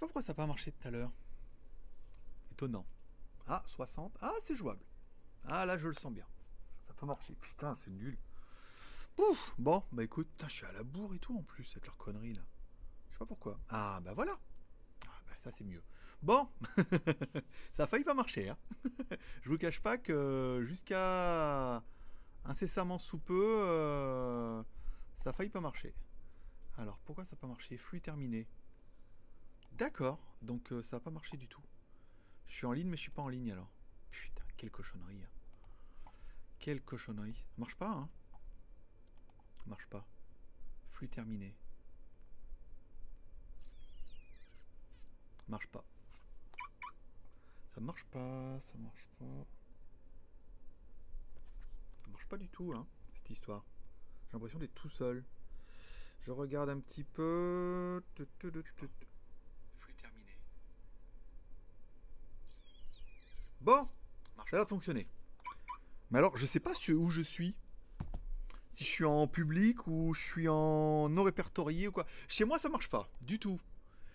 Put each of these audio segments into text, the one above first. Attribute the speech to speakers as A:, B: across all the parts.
A: pas pourquoi ça n'a pas marché tout à l'heure. Étonnant. Ah, 60. Ah, c'est jouable. Ah, là, je le sens bien. Ça peut marcher. Putain, c'est nul. Ouf. Bon, bah écoute, putain, je suis à la bourre et tout en plus avec leur connerie là. Je sais pas pourquoi. Ah, bah voilà. Ah, bah ça, c'est mieux. Bon, ça a failli pas marcher. Hein. je vous cache pas que jusqu'à incessamment sous peu, euh, ça a failli pas marcher. Alors, pourquoi ça n'a pas marché? Flux terminé. D'accord, donc euh, ça n'a pas marché du tout. Je suis en ligne, mais je suis pas en ligne alors. Putain, quelle cochonnerie. hein. Quelle cochonnerie. Marche pas, hein Marche pas. Flux terminé. Marche pas. Ça marche pas, ça marche pas. Ça marche pas du tout, hein, cette histoire. J'ai l'impression d'être tout seul. Je regarde un petit peu. Bon, ça a l'air de fonctionner. Mais alors, je sais pas où je suis. Si je suis en public ou je suis en non répertorié ou quoi. Chez moi, ça marche pas du tout.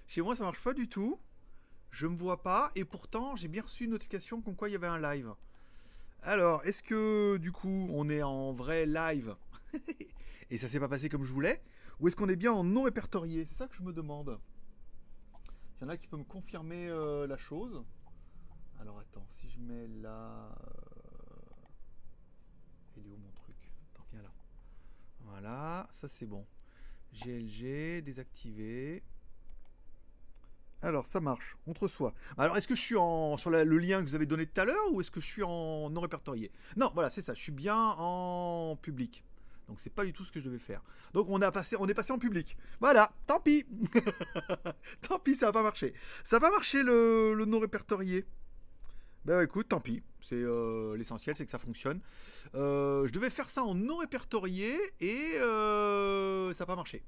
A: Chez moi, ça marche pas du tout. Je me vois pas et pourtant, j'ai bien reçu une notification comme quoi il y avait un live. Alors, est-ce que du coup, on est en vrai live et ça s'est pas passé comme je voulais Ou est-ce qu'on est bien en non répertorié? C'est ça que je me demande. S'il y en a qui peut me confirmer euh, la chose. Alors attends, si je mets là. euh, Il est où mon truc? Attends, bien là. Voilà, ça c'est bon. GLG, désactivé. Alors ça marche, on te reçoit. Alors est-ce que je suis en, sur le lien que vous avez donné tout à l'heure ou est-ce que je suis en non répertorié? Non, voilà, c'est ça, je suis bien en public. Donc c'est pas du tout ce que je devais faire. Donc on, a passé, on est passé en public. Voilà, tant pis. tant pis, ça va pas marcher. Ça va marcher le non répertorié? Ben écoute, tant pis. C'est euh, l'essentiel, c'est que ça fonctionne. Euh, je devais faire ça en non répertorié et euh, ça n'a pas marché.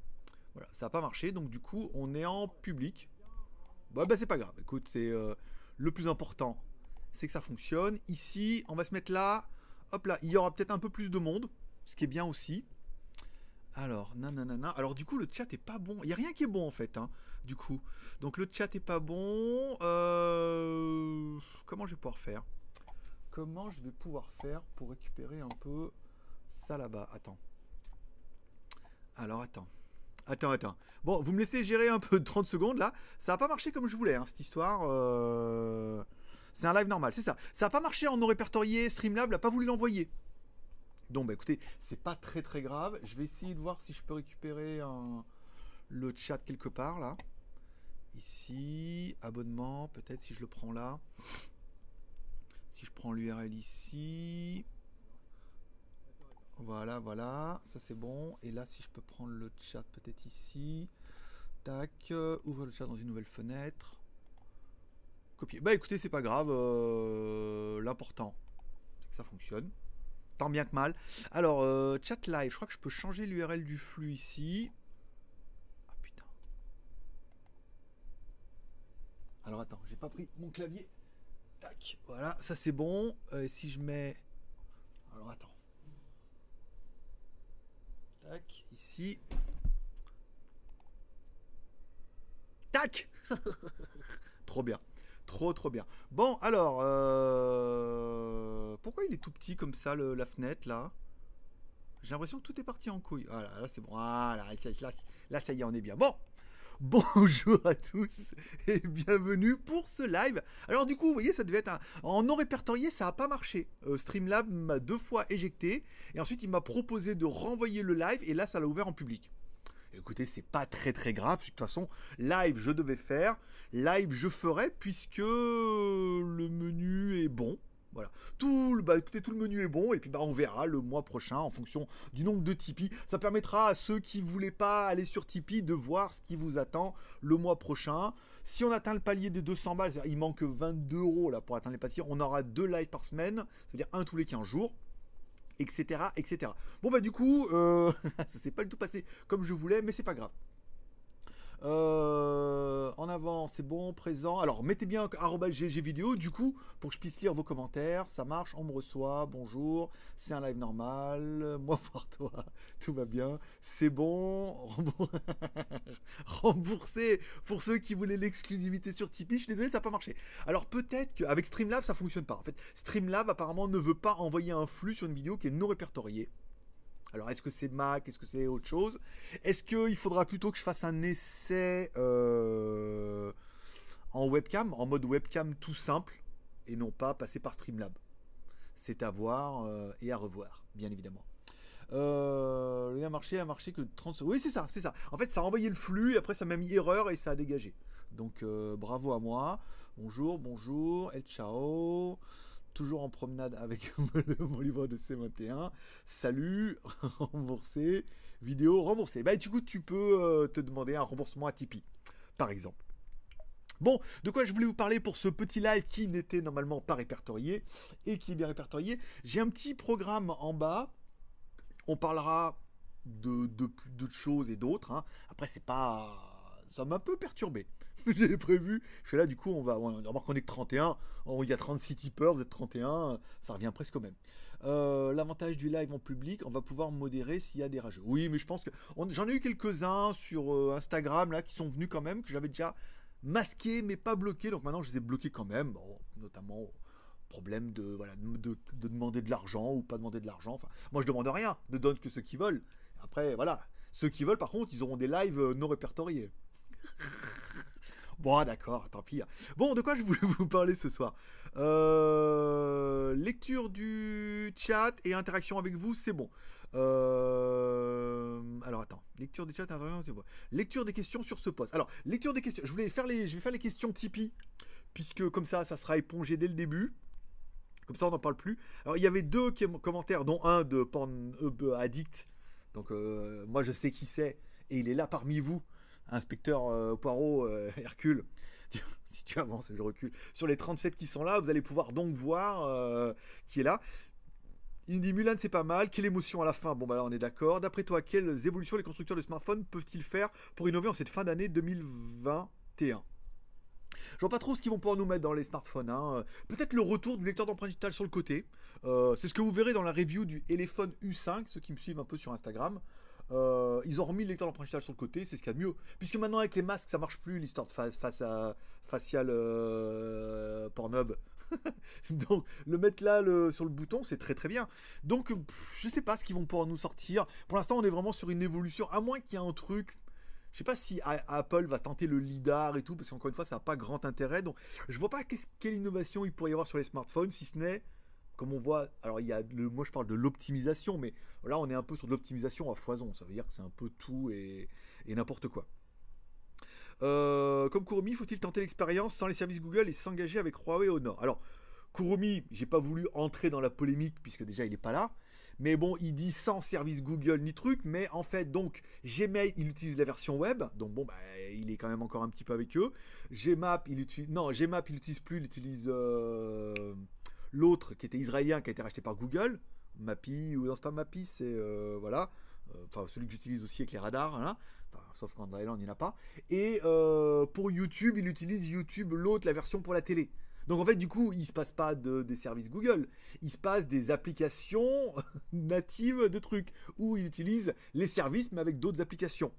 A: Voilà, ça n'a pas marché. Donc du coup, on est en public. Bah, bah c'est pas grave. Écoute, c'est le plus important, c'est que ça fonctionne. Ici, on va se mettre là. Hop là, il y aura peut-être un peu plus de monde, ce qui est bien aussi. Alors, nanana. Alors, du coup, le chat est pas bon. Il n'y a rien qui est bon en fait, hein, du coup. Donc, le chat est pas bon. Euh, Comment je vais pouvoir faire? Comment je vais pouvoir faire pour récupérer un peu ça là-bas? Attends. Alors, attends. Attends, attends. Bon, vous me laissez gérer un peu de 30 secondes là. Ça n'a pas marché comme je voulais, hein, cette histoire. euh, C'est un live normal, c'est ça. Ça n'a pas marché en non répertorié. Streamlab n'a pas voulu l'envoyer. Donc, bah écoutez, c'est pas très très grave. Je vais essayer de voir si je peux récupérer le chat quelque part là. Ici, abonnement, peut-être si je le prends là. Si je prends l'URL ici. Voilà, voilà, ça c'est bon. Et là, si je peux prendre le chat peut-être ici. Tac, euh, ouvre le chat dans une nouvelle fenêtre. Copier. Bah écoutez, c'est pas grave. euh, L'important, c'est que ça fonctionne. Tant bien que mal. Alors, euh, chat live, je crois que je peux changer l'URL du flux ici. Ah putain. Alors attends, j'ai pas pris mon clavier. Tac, voilà, ça c'est bon. Euh, si je mets. Alors attends. Tac, ici. Tac Trop bien. Trop trop bien. Bon, alors, euh, pourquoi il est tout petit comme ça, le- la fenêtre, là? J'ai l'impression que tout est parti en couille. Voilà, là c'est bon. Là, là, là, ça y est, on est bien. Bon, bonjour à tous et bienvenue pour ce live. Alors du coup, vous voyez, ça devait être un... En non répertorié, ça n'a pas marché. Euh, Streamlab m'a deux fois éjecté et ensuite il m'a proposé de renvoyer le live et là, ça l'a ouvert en public. Écoutez, c'est pas très très grave. De toute façon, live je devais faire, live je ferai puisque le menu est bon. Voilà. Tout le, bah, écoutez, tout le menu est bon et puis bah, on verra le mois prochain en fonction du nombre de Tipeee. Ça permettra à ceux qui voulaient pas aller sur Tipeee de voir ce qui vous attend le mois prochain. Si on atteint le palier des 200 balles, il manque 22 euros là pour atteindre les paliers, on aura deux lives par semaine, c'est-à-dire un tous les 15 jours etc etc bon bah du coup euh, ça s'est pas du tout passé comme je voulais mais c'est pas grave Euh, en avant, c'est bon, présent. Alors, mettez bien GG vidéo, du coup, pour que je puisse lire vos commentaires. Ça marche, on me reçoit, bonjour, c'est un live normal. Moi, voir toi, tout va bien. C'est bon, remboursé pour ceux qui voulaient l'exclusivité sur Tipeee. Je suis désolé, ça n'a pas marché. Alors, peut-être qu'avec Streamlab, ça fonctionne pas. En fait, Streamlab, apparemment, ne veut pas envoyer un flux sur une vidéo qui est non répertoriée. Alors, est-ce que c'est Mac? Est-ce que c'est autre chose? Est-ce qu'il faudra plutôt que je fasse un essai euh, en webcam, en mode webcam tout simple, et non pas passer par Streamlab? C'est à voir euh, et à revoir, bien évidemment. Euh, le marché a marché que 30 secondes. Oui, c'est ça, c'est ça. En fait, ça a envoyé le flux, et après, ça m'a mis erreur et ça a dégagé. Donc, bravo à moi. Bonjour, bonjour, et ciao toujours en promenade avec mon livre de C21. Salut, remboursé, vidéo remboursée. Bah, du coup, tu peux euh, te demander un remboursement à Tipeee, par exemple. Bon, de quoi je voulais vous parler pour ce petit live qui n'était normalement pas répertorié et qui est bien répertorié. J'ai un petit programme en bas. On parlera de, de, choses et d'autres. Hein. Après, c'est pas. Ça m'a un peu perturbé. j'ai prévu. Je fais là, du coup, on va. On, qu'on est que 31. il y a 36 tipeurs, vous êtes 31. Ça revient presque au même. Euh, l'avantage du live en public, on va pouvoir modérer s'il y a des rageux. Oui, mais je pense que. J'en ai eu quelques-uns sur euh, Instagram là qui sont venus quand même, que j'avais déjà masqué mais pas bloqué. Donc maintenant, je les ai bloqués quand même. Bon, notamment problème de, demander de l'argent ou pas demander de l'argent. Moi, je demande rien. Ne donne que ceux qui veulent. Après, voilà. Ceux qui veulent, par contre, ils auront des lives euh, non répertoriés. Bon, d'accord, tant pis. Bon, de quoi je voulais vous parler ce soir? Euh, Lecture du chat et interaction avec vous, c'est bon. Euh, alors attends, lecture des chats, interaction, c'est bon. Lecture des questions sur ce poste. Alors, lecture des questions. Je voulais faire les, je vais faire les questions Tipeee, puisque comme ça, ça sera épongé dès le début. Comme ça, on n'en parle plus. Alors, il y avait deux commentaires, dont un de Porn Addict. Donc, euh, moi, je sais qui c'est, et il est là parmi vous inspecteur euh, Poirot, euh, Hercule, si tu avances, je recule. Sur les 37 qui sont là, vous allez pouvoir donc voir euh, qui est là. Il dit Mulan c'est pas mal, quelle émotion à la fin Bon bah là on est d'accord. D'après toi, quelles évolutions les constructeurs de smartphones peuvent-ils faire pour innover en cette fin d'année 2021 je vois pas trop ce qu'ils vont pouvoir nous mettre dans les smartphones. Hein. Peut-être le retour du lecteur d'empreinte digitale sur le côté. c'est ce que vous verrez dans la review du Elephone U5, ceux qui me suivent un peu sur Instagram. Euh, ils ont remis le lecteur d'empreinte sur le côté, c'est ce qu'il y a de mieux. Puisque maintenant avec les masques ça marche plus l'histoire de face à facial euh. Donc le mettre là sur le bouton c'est très très bien. Donc je sais pas ce qu'ils vont pouvoir nous sortir. Pour l'instant on est vraiment sur une évolution, à moins qu'il y ait un truc. Je sais pas si Apple va tenter le lidar et tout, parce qu'encore une fois ça n'a pas grand intérêt. Donc je vois pas quelle innovation il pourrait y avoir sur les smartphones, si ce n'est comme on voit, alors il y a le, moi je parle de l'optimisation, mais là on est un peu sur de l'optimisation à foison. Ça veut dire que c'est un peu tout et, n'importe quoi. Euh, comme Kurumi, faut-il tenter l'expérience sans les services Google et s'engager avec Huawei au Nord? Alors, Kurumi, j'ai pas voulu entrer dans la polémique puisque déjà il n'est pas là. Mais bon, il dit sans service Google ni truc, mais en fait, donc Gmail, il utilise la version web, donc bon, bah, il est quand même encore un petit peu avec eux. Gmap, il utilise, non, Gmap, il n'utilise plus, il utilise euh, L'autre, qui était israélien, qui a été racheté par Google, Mappy, ou non, c'est pas Mappy, c'est. Euh, voilà. Euh, enfin, celui que j'utilise aussi avec les radars, sauf qu'en Island, il n'y en a pas. Et euh, pour YouTube, il utilise YouTube, l'autre, la version pour la télé. Donc en fait, du coup, il se passe pas de, des services Google, il se passe des applications natives de trucs, où il utilise les services mais avec d'autres applications.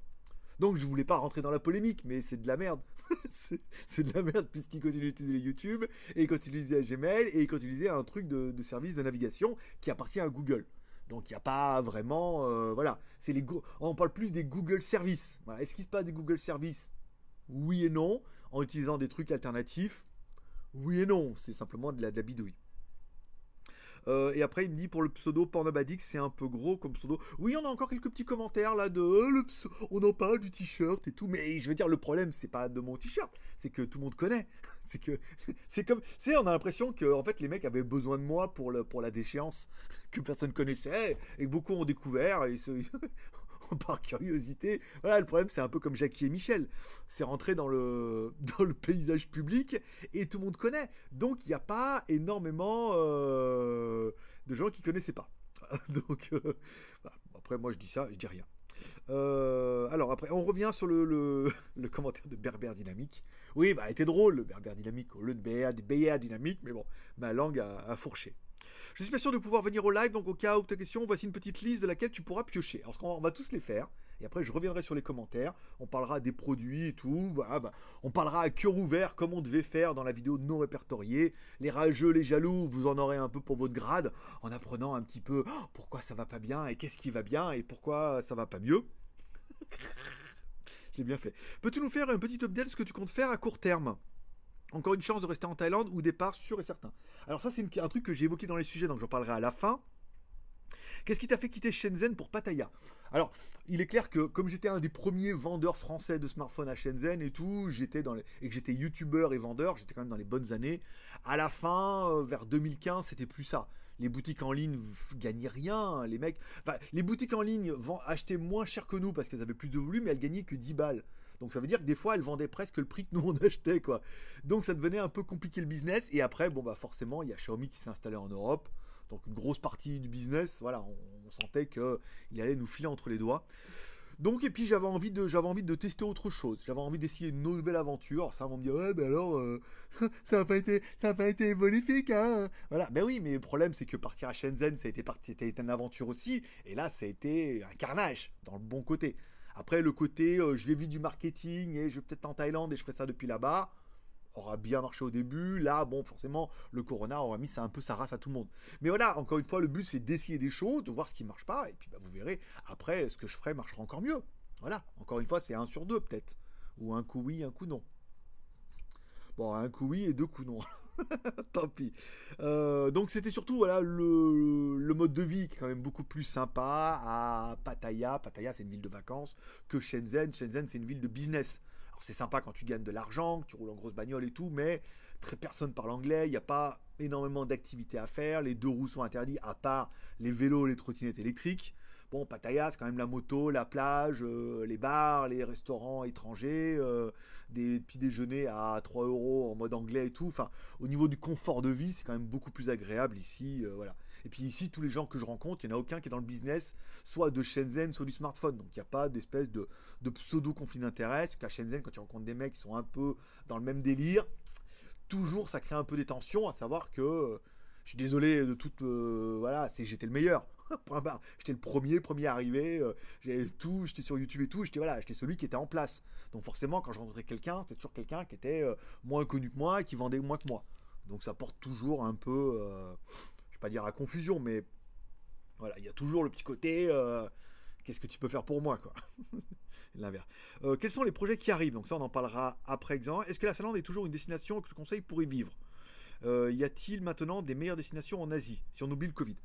A: Donc je voulais pas rentrer dans la polémique, mais c'est de la merde. c'est de la merde puisqu'il continue d'utiliser YouTube, et il continue d'utiliser Gmail, et il continue d'utiliser un truc de, service de navigation qui appartient à Google. Donc il n'y a pas vraiment... Euh, voilà, c'est les on parle plus des Google Services. Est-ce qu'il se passe des Google Services? Oui et non. En utilisant des trucs alternatifs Oui et non. C'est simplement de la bidouille. Euh, et après, il me dit pour le pseudo Pornobadix, c'est un peu gros comme pseudo. Oui, on a encore quelques petits commentaires là de euh, on en parle du t-shirt et tout. Mais je veux dire, le problème, c'est pas de mon t-shirt, c'est que tout le monde connaît. c'est que c'est comme, c'est on a l'impression que en fait les mecs avaient besoin de moi pour le la déchéance que personne connaissait et que beaucoup ont découvert et par curiosité. Voilà, le problème, c'est un peu comme Jackie et Michel. C'est rentré dans le, dans le paysage public et tout le monde connaît. Donc, il n'y a pas énormément euh, de gens qui connaissaient pas. Donc, euh, après, moi, je dis ça, je dis rien. Euh, alors après, on revient sur le, le, commentaire de Berber Dynamique. Oui, bah, était drôle le Berber Dynamique au lieu de BR Dynamique, mais bon, ma langue a, fourché. Je suis pas sûr de pouvoir venir au live, donc au cas où ta question, voici une petite liste de laquelle tu pourras piocher. Alors, on va tous les faire. Et après, je reviendrai sur les commentaires. On parlera des produits et tout. Bah, bah, on parlera à cœur ouvert comme on devait faire dans la vidéo non répertoriée. Les rageux, les jaloux, vous en aurez un peu pour votre grade en apprenant un petit peu oh, pourquoi ça va pas bien et qu'est-ce qui va bien et pourquoi ça va pas mieux. J'ai bien fait. Peux-tu nous faire un petit update de ce que tu comptes faire à court terme? Encore une chance de rester en Thaïlande ou départ sûr et certain. Alors ça c'est un truc que j'ai évoqué dans les sujets, donc j'en parlerai à la fin. Qu'est-ce qui t'a fait quitter Shenzhen pour Pattaya? Alors, il est clair que comme j'étais un des premiers vendeurs français de smartphones à Shenzhen et tout, j'étais dans et que j'étais youtubeur et vendeur, j'étais quand même dans les bonnes années. À la fin, euh, vers 2015, c'était plus ça. Les boutiques en ligne gagnaient rien, les mecs. Enfin, les boutiques en ligne achetaient moins cher que nous parce qu'elles avaient plus de volume, mais elles gagnaient que 10 balles. Donc ça veut dire que des fois elles vendaient presque le prix que nous on achetait quoi. Donc ça devenait un peu compliqué le business et après bon bah forcément il y a Xiaomi qui s'est installé en Europe. Donc une grosse partie du business, voilà, on, sentait qu'il allait nous filer entre les doigts. Donc et puis j'avais envie de j'avais envie de tester autre chose. J'avais envie d'essayer une nouvelle aventure. Alors, ça va me dire ouais ben alors euh, ça n'a pas été ça a pas été évolutique hein. Voilà ben oui mais le problème c'est que partir à Shenzhen ça a été une aventure aussi et là ça a été un carnage dans le bon côté. Après le côté euh, je vais vivre du marketing et je vais peut-être en Thaïlande et je ferai ça depuis là-bas aura bien marché au début. Là, bon, forcément, le Corona aura mis un peu sa race à tout le monde. Mais voilà, encore une fois, le but c'est d'essayer des choses, de voir ce qui marche pas, et puis bah, vous verrez, après, ce que je ferai marchera encore mieux. Voilà, encore une fois, c'est un sur deux peut-être. Ou un coup oui, un coup non. Bon, un coup oui et deux coups non. Tant pis. Euh, donc c'était surtout voilà le, mode de vie qui est quand même beaucoup plus sympa à Pattaya. Pattaya c'est une ville de vacances que Shenzhen. Shenzhen c'est une ville de business c'est sympa quand tu gagnes de l'argent, que tu roules en grosse bagnole et tout, mais très personne parle anglais, il n'y a pas énormément d'activités à faire, les deux roues sont interdits à part les vélos, les trottinettes électriques. Bon, Pattaya, c'est quand même la moto, la plage, euh, les bars, les restaurants étrangers, euh, des petits déjeuners à 3 euros en mode anglais et tout. Enfin, au niveau du confort de vie, c'est quand même beaucoup plus agréable ici. Euh, voilà. Et puis ici, tous les gens que je rencontre, il n'y en a aucun qui est dans le business, soit de Shenzhen, soit du smartphone. Donc il n'y a pas d'espèce de, pseudo-conflit d'intérêts. Qu'à Shenzhen, quand tu rencontres des mecs qui sont un peu dans le même délire, toujours ça crée un peu des tensions, à savoir que je suis désolé de toute. voilà, c'est j'étais le meilleur. J'étais le premier, premier arrivé, euh, j'avais tout, j'étais sur YouTube et tout, j'étais voilà, j'étais celui qui était en place. Donc forcément, quand je rencontrais quelqu'un, c'était toujours quelqu'un qui était euh, moins connu que moi, qui vendait moins que moi. Donc ça porte toujours un peu, euh, je vais pas dire à confusion, mais voilà, il y a toujours le petit côté, qu'est-ce que tu peux faire pour moi, quoi. L'inverse. quels sont les projets qui arrivent? Donc ça, on en parlera après exemple. Est-ce que la Finlande est toujours une destination que tu conseilles pour y vivre Y a-t-il maintenant des meilleures destinations en Asie, si on oublie le Covid?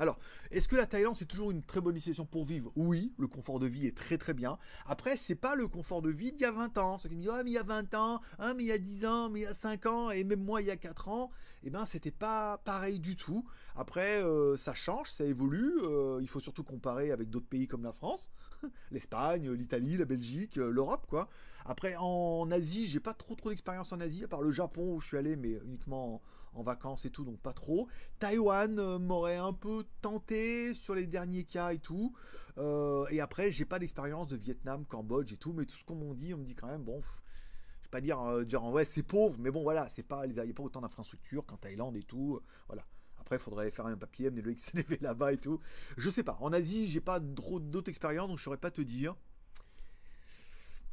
A: Alors, est-ce que la Thaïlande c'est toujours une très bonne destination pour vivre? Oui, le confort de vie est très très bien. Après, c'est pas le confort de vie d'il y a 20 ans. Ceux qui me disent, mais il y a 20 ans, hein, mais il y a 10 ans, mais il y a 5 ans, et même moi il y a 4 ans, eh ben c'était pas pareil du tout. Après, euh, ça change, ça évolue. Euh, il faut surtout comparer avec d'autres pays comme la France, l'Espagne, l'Italie, la Belgique, euh, l'Europe, quoi. Après, en Asie, j'ai pas trop trop d'expérience en Asie, à part le Japon où je suis allé, mais uniquement en, vacances et tout, donc pas trop. Taïwan euh, m'aurait un peu tenté sur les derniers cas et tout. Euh, et après, j'ai pas d'expérience de Vietnam, Cambodge et tout, mais tout ce qu'on m'en dit, on me dit quand même, bon, je vais pas dire, euh, dire ouais, c'est pauvre, mais bon, voilà, c'est pas, il n'y a pas autant d'infrastructures qu'en Thaïlande et tout, voilà. Après, il faudrait faire un papier, amener le XNV là-bas et tout. Je sais pas. En Asie, j'ai pas trop d'autres expériences, donc je saurais pas te dire.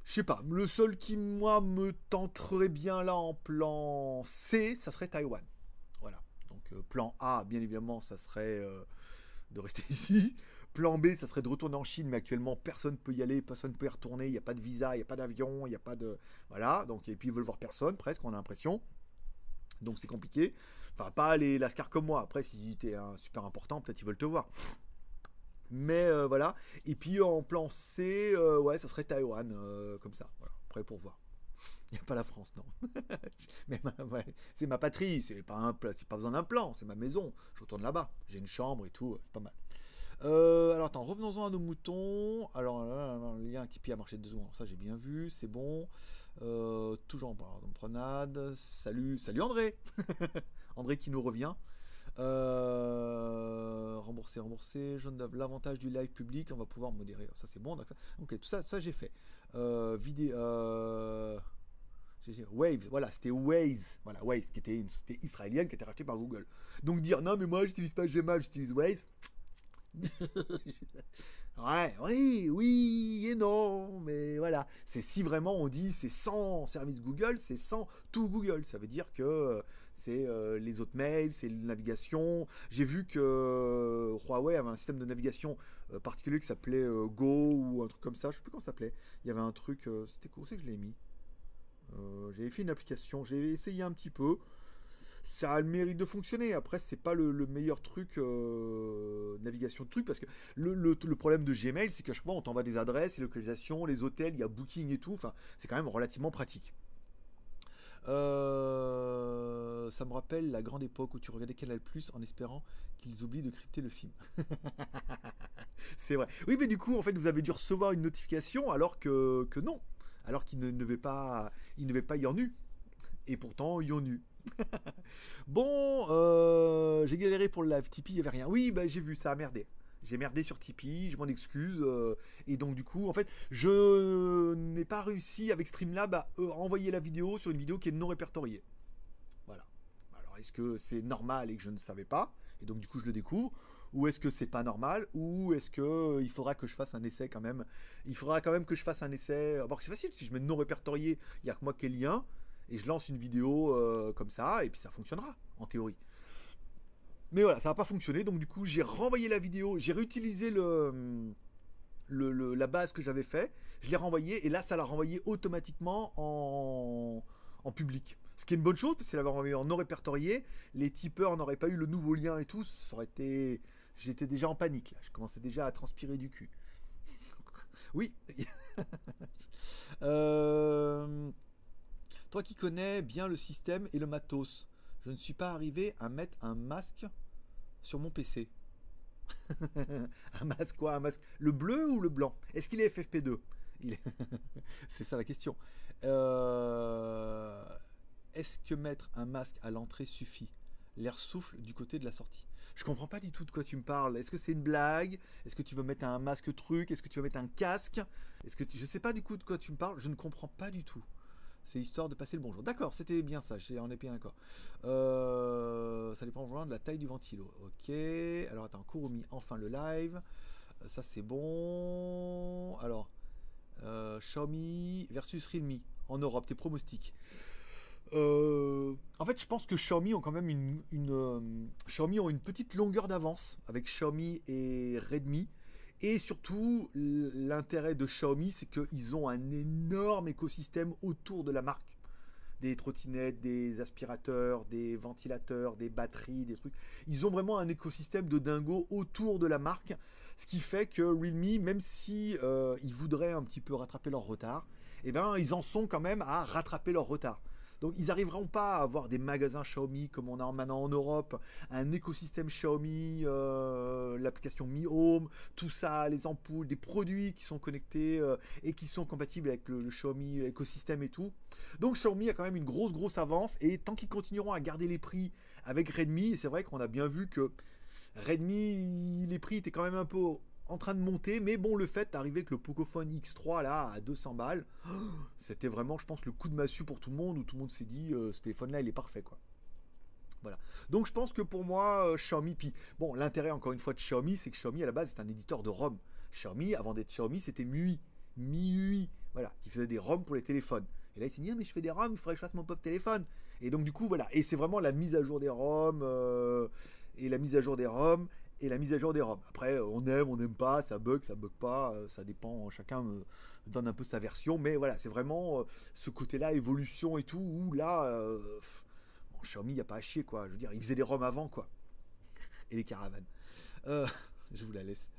A: Je sais pas, le seul qui, moi, me tenterait bien là en plan C, ça serait Taïwan. Voilà. Donc, euh, plan A, bien évidemment, ça serait euh, de rester ici. Plan B, ça serait de retourner en Chine, mais actuellement, personne ne peut y aller, personne ne peut y retourner. Il n'y a pas de visa, il n'y a pas d'avion, il n'y a pas de. Voilà. Donc, et puis, ils veulent voir personne, presque, on a l'impression. Donc, c'est compliqué. Enfin, pas les Lascar comme moi. Après, si tu es un super important, peut-être ils veulent te voir. Mais euh, voilà. Et puis en plan C, euh, ouais, ça serait Taïwan, euh, comme ça. Voilà, prêt pour voir. Il n'y a pas la France, non. Mais c'est ma patrie, c'est pas, un, pas besoin d'un plan, c'est ma maison. Je retourne là-bas, j'ai une chambre et tout, c'est pas mal. alors attends, revenons-en à nos moutons. Alors le lien Tipeee a marché deux secondes, ça j'ai bien vu, c'est bon. toujours en promenade. Salut, salut André André qui nous revient. Rembourser, rembourser. Je donne l'avantage du live public. On va pouvoir modérer. Ça, c'est bon. Donc, ok, tout ça, j'ai fait. Euh, vidéo. Euh, Waves, voilà, c'était Waze, voilà, Waze, qui était une société israélienne qui été rachetée par Google. Donc dire non, mais moi, j'utilise pas Gmail, j'utilise Waze. ouais, oui, oui et non, mais voilà. C'est si vraiment on dit c'est sans service Google, c'est sans tout Google. Ça veut dire que euh, c'est euh, les autres mails, c'est la navigation. J'ai vu que euh, Huawei avait un système de navigation particulier qui s'appelait Go ou un truc comme ça. Je sais plus comment ça s'appelait. Il y avait un truc, c'était quoi c'est que je l'ai mis? J'avais fait une application, j'ai essayé un petit peu ça a le mérite de fonctionner. Après, c'est pas le, meilleur truc euh, navigation de truc parce que le, problème de Gmail, c'est qu'à chaque fois on t'envoie des adresses, les localisations, les hôtels, il y a Booking et tout. Enfin, c'est quand même relativement pratique. Euh, ça me rappelle la grande époque où tu regardais Canal Plus en espérant qu'ils oublient de crypter le film. c'est vrai. Oui, mais du coup, en fait, vous avez dû recevoir une notification alors que, que non. Alors qu'il ne, devait pas, il ne pas y en eu. Et pourtant, y en eu. bon, euh, j'ai galéré pour le live Tipeee, il n'y avait rien. Oui, bah, j'ai vu, ça a merdé. J'ai merdé sur Tipeee, je m'en excuse. Euh, et donc, du coup, en fait, je n'ai pas réussi avec Streamlab à euh, envoyer la vidéo sur une vidéo qui est non répertoriée. Voilà. Alors, est-ce que c'est normal et que je ne savais pas Et donc, du coup, je le découvre. Ou est-ce que c'est pas normal Ou est-ce que il faudra que je fasse un essai quand même Il faudra quand même que je fasse un essai. Bon, c'est facile, si je mets non répertorié, il n'y a que moi qui ai lien et je lance une vidéo euh, comme ça, et puis ça fonctionnera, en théorie. Mais voilà, ça n'a pas fonctionné, donc du coup j'ai renvoyé la vidéo, j'ai réutilisé le, la base que j'avais fait, je l'ai renvoyé, et là ça l'a renvoyé automatiquement en, en public. Ce qui est une bonne chose, parce que si l'avait renvoyé en non répertorié, les tipeurs n'auraient pas eu le nouveau lien et tout, ça aurait été... J'étais déjà en panique, là, je commençais déjà à transpirer du cul. oui. euh... Toi qui connais bien le système et le matos, je ne suis pas arrivé à mettre un masque sur mon PC. un masque quoi Un masque? Le bleu ou le blanc? Est-ce qu'il est FFP2 C'est ça la question. Euh, est-ce que mettre un masque à l'entrée suffit? L'air souffle du côté de la sortie. Je comprends pas du tout de quoi tu me parles. Est-ce que c'est une blague? Est-ce que tu veux mettre un masque truc? Est-ce que tu veux mettre un casque? Est-ce que je sais pas du coup de quoi tu me parles. Je ne comprends pas du tout. C'est histoire de passer le bonjour. D'accord, c'était bien ça, on est bien d'accord. Euh, ça dépend vraiment de la taille du ventilo. Ok, alors attends, Kurumi, enfin le live. Euh, ça c'est bon. Alors, euh, Xiaomi versus Realme en Europe, tes pronostics. en fait, je pense que Xiaomi ont quand même une, une Xiaomi ont une petite longueur d'avance avec Xiaomi et Redmi. Et surtout, l'intérêt de Xiaomi, c'est qu'ils ont un énorme écosystème autour de la marque. Des trottinettes, des aspirateurs, des ventilateurs, des batteries, des trucs. Ils ont vraiment un écosystème de dingo autour de la marque. Ce qui fait que Realme, même si euh, ils voudraient un petit peu rattraper leur retard, eh ben, ils en sont quand même à rattraper leur retard. Donc ils n'arriveront pas à avoir des magasins Xiaomi comme on a maintenant en Europe, un écosystème Xiaomi, euh, l'application Mi Home, tout ça, les ampoules, des produits qui sont connectés euh, et qui sont compatibles avec le, Xiaomi écosystème et tout. Donc Xiaomi a quand même une grosse grosse avance et tant qu'ils continueront à garder les prix avec Redmi, c'est vrai qu'on a bien vu que Redmi, les prix étaient quand même un peu en train de monter, mais bon, le fait d'arriver avec le Pocophone X3 là à 200 balles, c'était vraiment, je pense, le coup de massue pour tout le monde où tout le monde s'est dit euh, ce téléphone là il est parfait quoi. Voilà. Donc je pense que pour moi, euh, Xiaomi, puis bon, l'intérêt encore une fois de Xiaomi, c'est que Xiaomi à la base c'est un éditeur de ROM. Xiaomi, avant d'être Xiaomi, c'était MIUI. MIUI, voilà, qui faisait des ROM pour les téléphones. Et là, il s'est dit, ah, mais je fais des ROM, il faudrait que je fasse mon pop téléphone. Et donc, du coup, voilà. Et c'est vraiment la mise à jour des ROM, euh, et la mise à jour des ROM, et la mise à jour des ROM. Après, on aime, on n'aime pas, ça bug, ça bug pas, euh, ça dépend, chacun donne un peu sa version, mais voilà, c'est vraiment euh, ce côté-là, évolution et tout, où là, euh, Xiaomi, il n'y a pas à chier, quoi. Je veux dire, ils faisaient des ROM avant, quoi. Et les caravanes. je vous la laisse.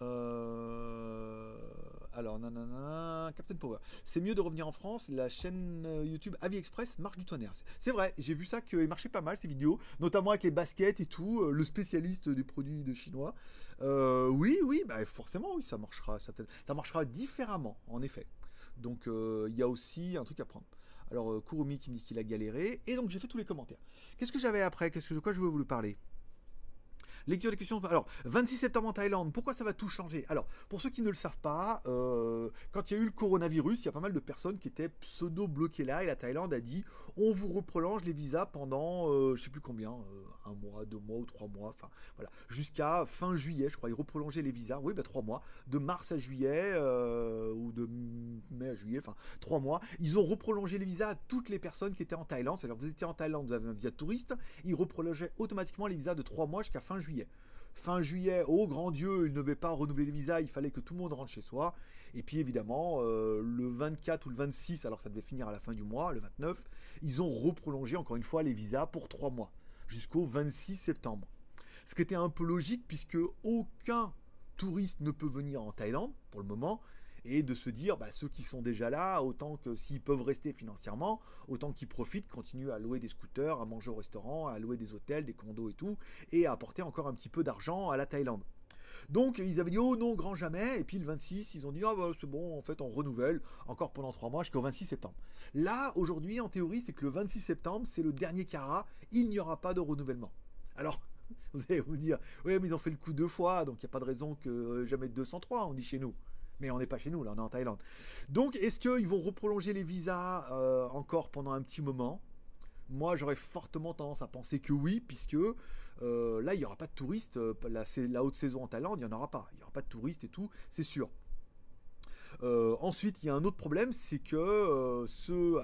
A: Euh alors, nanana, Captain Power. C'est mieux de revenir en France. La chaîne euh, YouTube Avi Express marche du tonnerre. C'est vrai, j'ai vu ça qu'il marchait pas mal ces vidéos, notamment avec les baskets et tout. Euh, le spécialiste des produits de chinois. Euh, oui, oui, bah forcément, oui, ça marchera. Ça, marchera différemment, en effet. Donc, il y a aussi un truc à prendre. Alors, Kurumi qui me dit qu'il a galéré. Et donc, j'ai fait tous les commentaires. Qu'est-ce que j'avais après? Qu'est-ce que de quoi je voulais vous parler? Lecture des questions. Alors, 26 septembre en Thaïlande, pourquoi ça va tout changer? Alors, pour ceux qui ne le savent pas, euh, quand il y a eu le coronavirus, il y a pas mal de personnes qui étaient pseudo-bloquées là, et la Thaïlande a dit on vous reprolonge les visas pendant, euh, je sais plus combien, euh, un mois, deux mois ou trois mois, enfin voilà, jusqu'à fin juillet, je crois, ils reprolongeaient les visas, oui, ben trois mois, de mars à juillet, ou de mai à juillet, enfin trois mois. Ils ont reprolongé les visas à toutes les personnes qui étaient en Thaïlande, c'est-à-dire vous étiez en Thaïlande, vous avez un visa touriste, ils reprolongeaient automatiquement les visas de trois mois jusqu'à fin juillet. Fin juillet, oh grand Dieu, il ne devait pas renouveler les visas, il fallait que tout le monde rentre chez soi. Et puis évidemment, euh, le 24 ou le 26, alors ça devait finir à la fin du mois, le 29, ils ont reprolongé encore une fois les visas pour trois mois, jusqu'au 26 septembre. Ce qui était un peu logique puisque aucun touriste ne peut venir en Thaïlande pour le moment, et de se dire, bah, ceux qui sont déjà là, autant que s'ils peuvent rester financièrement, autant qu'ils profitent, continuent à louer des scooters, à manger au restaurant, à louer des hôtels, des condos et tout, et à apporter encore un petit peu d'argent à la Thaïlande. Donc ils avaient dit oh non grand jamais et puis le 26 ils ont dit ah bah, c'est bon en fait on renouvelle encore pendant trois mois jusqu'au 26 septembre. Là aujourd'hui en théorie c'est que le 26 septembre c'est le dernier carat il n'y aura pas de renouvellement. Alors vous allez vous dire oui mais ils ont fait le coup deux fois donc il n'y a pas de raison que euh, jamais de 203 on dit chez nous. Mais on n'est pas chez nous, là, on est en Thaïlande. Donc, est-ce qu'ils vont reprolonger les visas euh, encore pendant un petit moment? Moi, j'aurais fortement tendance à penser que oui, puisque euh, là, il n'y aura pas de touristes. Euh, la, haute saison en Thaïlande, il n'y en aura pas. Il n'y aura pas de touristes et tout, c'est sûr. ensuite, il y a un autre problème, c'est que ceux,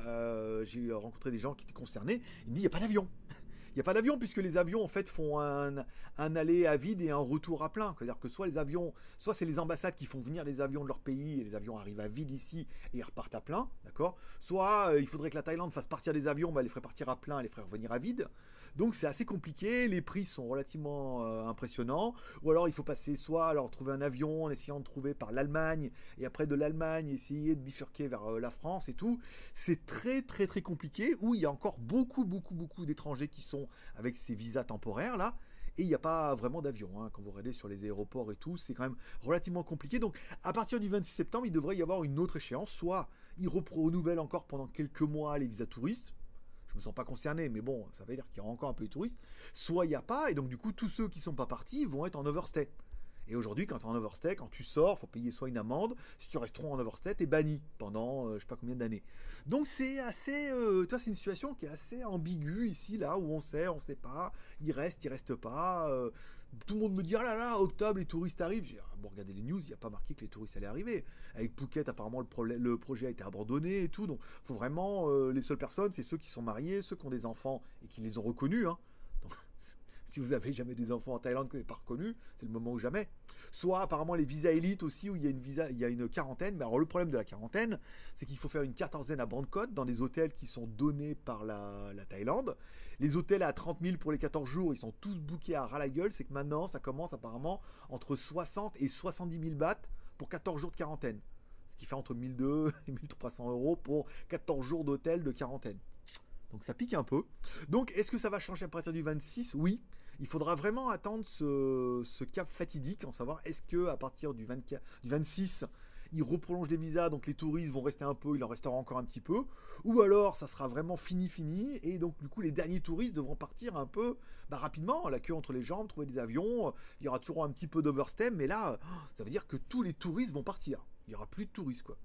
A: j'ai rencontré des gens qui étaient concernés, ils me disent il n'y a pas d'avion. N'y a pas d'avion puisque les avions en fait font un, aller à vide et un retour à plein. C'est-à-dire que soit les avions, soit c'est les ambassades qui font venir les avions de leur pays et les avions arrivent à vide ici et ils repartent à plein, d'accord? Soit euh, il faudrait que la Thaïlande fasse partir des avions, bah, elle les ferait partir à plein, elle les ferait revenir à vide. Donc c'est assez compliqué, les prix sont relativement euh, impressionnants. Ou alors il faut passer soit alors trouver un avion en essayant de trouver par l'Allemagne et après de l'Allemagne essayer de bifurquer vers euh, la France et tout. C'est très très très compliqué où il y a encore beaucoup beaucoup beaucoup d'étrangers qui sont avec ces visas temporaires là et il n'y a pas vraiment d'avion. Hein. Quand vous regardez sur les aéroports et tout, c'est quand même relativement compliqué. Donc à partir du 26 septembre, il devrait y avoir une autre échéance. Soit ils renouvellent encore pendant quelques mois les visas touristes, je me sens pas concerné, mais bon, ça veut dire qu'il y aura encore un peu de touristes. Soit il n'y a pas, et donc du coup, tous ceux qui sont pas partis vont être en overstay. Et aujourd'hui, quand tu es en overstay, quand tu sors, faut payer soit une amende, si tu restes en overstay, tu es banni pendant euh, je sais pas combien d'années. Donc c'est assez, euh, c'est une situation qui est assez ambiguë ici, là, où on sait, on sait pas, il reste, il reste pas. Euh, tout le monde me dit, ah là là, octobre, les touristes arrivent. J'ai bon, regardez les news, il n'y a pas marqué que les touristes allaient arriver. Avec Phuket, apparemment, le, projet a été abandonné et tout. Donc, faut vraiment, les seules personnes, c'est ceux qui sont mariés, ceux qui ont des enfants et qui les ont reconnus. Hein. Si vous avez jamais des enfants en Thaïlande que vous n'avez pas reconnus, c'est le moment ou jamais. Soit apparemment les visas élites aussi où il y a une visa, il y a une quarantaine. Mais alors le problème de la quarantaine, c'est qu'il faut faire une quatorzaine à Bangkok dans des hôtels qui sont donnés par la, Thaïlande. Les hôtels à 30 000 pour les 14 jours, ils sont tous bookés à ras la gueule. C'est que maintenant, ça commence apparemment entre 60 et 70 000 bahts pour 14 jours de quarantaine. Ce qui fait entre 1200 et 1300 euros pour 14 jours d'hôtel de quarantaine. Donc ça pique un peu. Donc est-ce que ça va changer à partir du 26 Oui. Il faudra vraiment attendre ce, cap fatidique, en savoir est-ce que à partir du, 24, du 26, ils reprolongent les visas, donc les touristes vont rester un peu, il en restera encore un petit peu, ou alors ça sera vraiment fini fini, et donc du coup les derniers touristes devront partir un peu bah, rapidement, la queue entre les jambes, trouver des avions, il y aura toujours un petit peu d'overstem, mais là, ça veut dire que tous les touristes vont partir, il n'y aura plus de touristes quoi.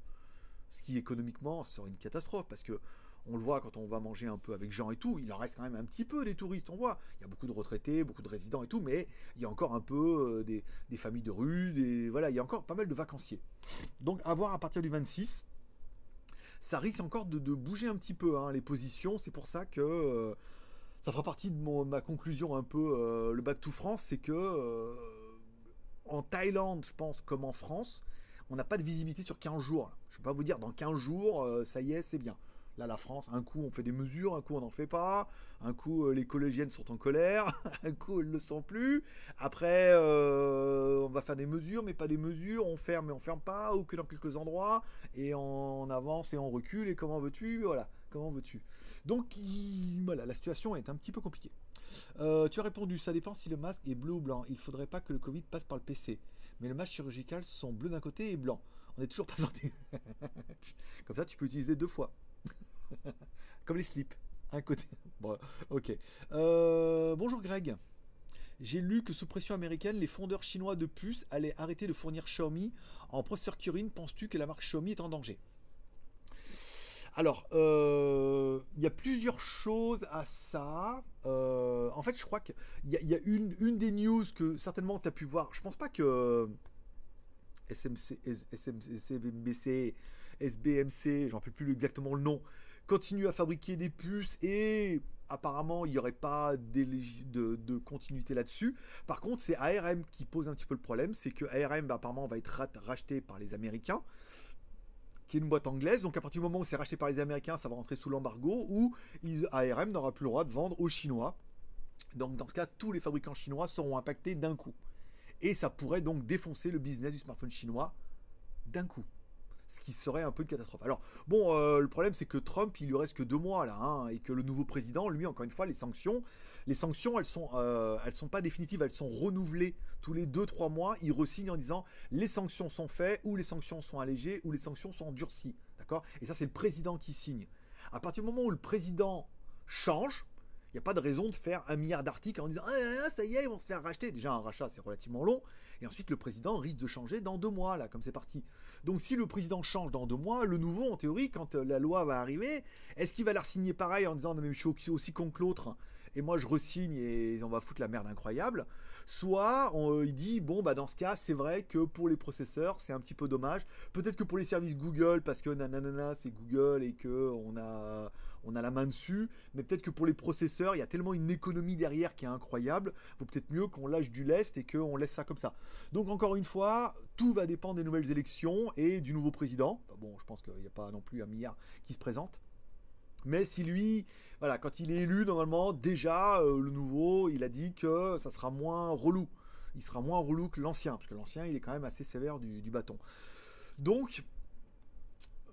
A: Ce qui économiquement serait une catastrophe, parce que on le voit quand on va manger un peu avec Jean et tout, il en reste quand même un petit peu des touristes, on voit. Il y a beaucoup de retraités, beaucoup de résidents et tout, mais il y a encore un peu euh, des, familles de rue, des, voilà, il y a encore pas mal de vacanciers. Donc à voir à partir du 26, ça risque encore de, bouger un petit peu hein, les positions, c'est pour ça que euh, ça fera partie de ma conclusion un peu, euh, le Back to France, c'est que en Thaïlande, je pense, comme en France, on n'a pas de visibilité sur 15 jours. Je ne vais pas vous dire dans 15 jours, ça y est, c'est bien. Là, la France, un coup on fait des mesures, un coup on n'en fait pas, un coup euh, les collégiennes sont en colère, un coup elles ne le sont plus. Après, euh, on va faire des mesures, mais pas des mesures, on ferme mais on ferme pas, ou que dans quelques endroits, et on avance et on recule, et comment veux-tu Voilà, comment veux-tu Donc, voilà, la situation est un petit peu compliquée. Euh, tu as répondu, ça dépend si le masque est bleu ou blanc. Il faudrait pas que le Covid passe par le PC. Mais le masque chirurgical sont bleus d'un côté et blanc. On est toujours pas sorti. Comme ça, tu peux utiliser deux fois. Comme les slips. Un côté. Bon, ok. Euh, bonjour Greg. J'ai lu que sous pression américaine, les fondeurs chinois de puces allaient arrêter de fournir Xiaomi en processeur Kirin. Penses-tu que la marque Xiaomi est en danger? Alors, euh, il y a plusieurs choses à ça. Euh, en fait, je crois qu'il y, a, y a une, des news que certainement tu as pu voir. Je pense pas que SMC, SMC, SBMC, j'en sais plus exactement le nom, continue à fabriquer des puces et apparemment il n'y aurait pas de, continuité là-dessus. Par contre, c'est ARM qui pose un petit peu le problème, c'est que ARM bah, apparemment va être racheté par les Américains qui est une boîte anglaise. Donc à partir du moment où c'est racheté par les Américains, ça va rentrer sous l'embargo, où ARM n'aura plus le droit de vendre aux Chinois. Donc dans ce cas, tous les fabricants chinois seront impactés d'un coup. Et ça pourrait donc défoncer le business du smartphone chinois d'un coup ce qui serait un peu une catastrophe. Alors, bon, euh, le problème, c'est que Trump, il lui reste que deux mois là, hein, et que le nouveau président, lui, encore une fois, les sanctions, les sanctions, elles sont, euh, elles sont pas définitives, elles sont renouvelées tous les deux, trois mois. Il resigne en disant les sanctions sont faites, ou les sanctions sont allégées, ou les sanctions sont endurcies, d'accord? Et ça, c'est le président qui signe. À partir du moment où le président change, il n'y a pas de raison de faire un milliard d'articles en disant ah, ça y est, ils vont se faire racheter. Déjà, un rachat, c'est relativement long. Et ensuite, le président risque de changer dans deux mois, là, comme c'est parti. Donc, si le président change dans deux mois, le nouveau, en théorie, quand euh, la loi va arriver, est-ce qu'il va la signer pareil en disant mais je suis aussi con que l'autre? Et moi je resigne et on va foutre la merde incroyable. Soit on, il dit bon bah dans ce cas c'est vrai que pour les processeurs c'est un petit peu dommage. Peut-être que pour les services Google parce que nanana c'est Google et que on a on a la main dessus, mais peut-être que pour les processeurs, il y a tellement une économie derrière qui est incroyable, vaut peut-être mieux qu'on lâche du lest et qu'on laisse ça comme ça. Donc encore une fois, tout va dépendre des nouvelles élections et du nouveau président. Bon, je pense qu'il n'y a pas non plus un milliard qui se présente. Mais si lui, voilà, quand il est élu, normalement, déjà, euh, le nouveau, il a dit que ça sera moins relou. Il sera moins relou que l'ancien, parce que l'ancien, il est quand même assez sévère du, bâton. Donc,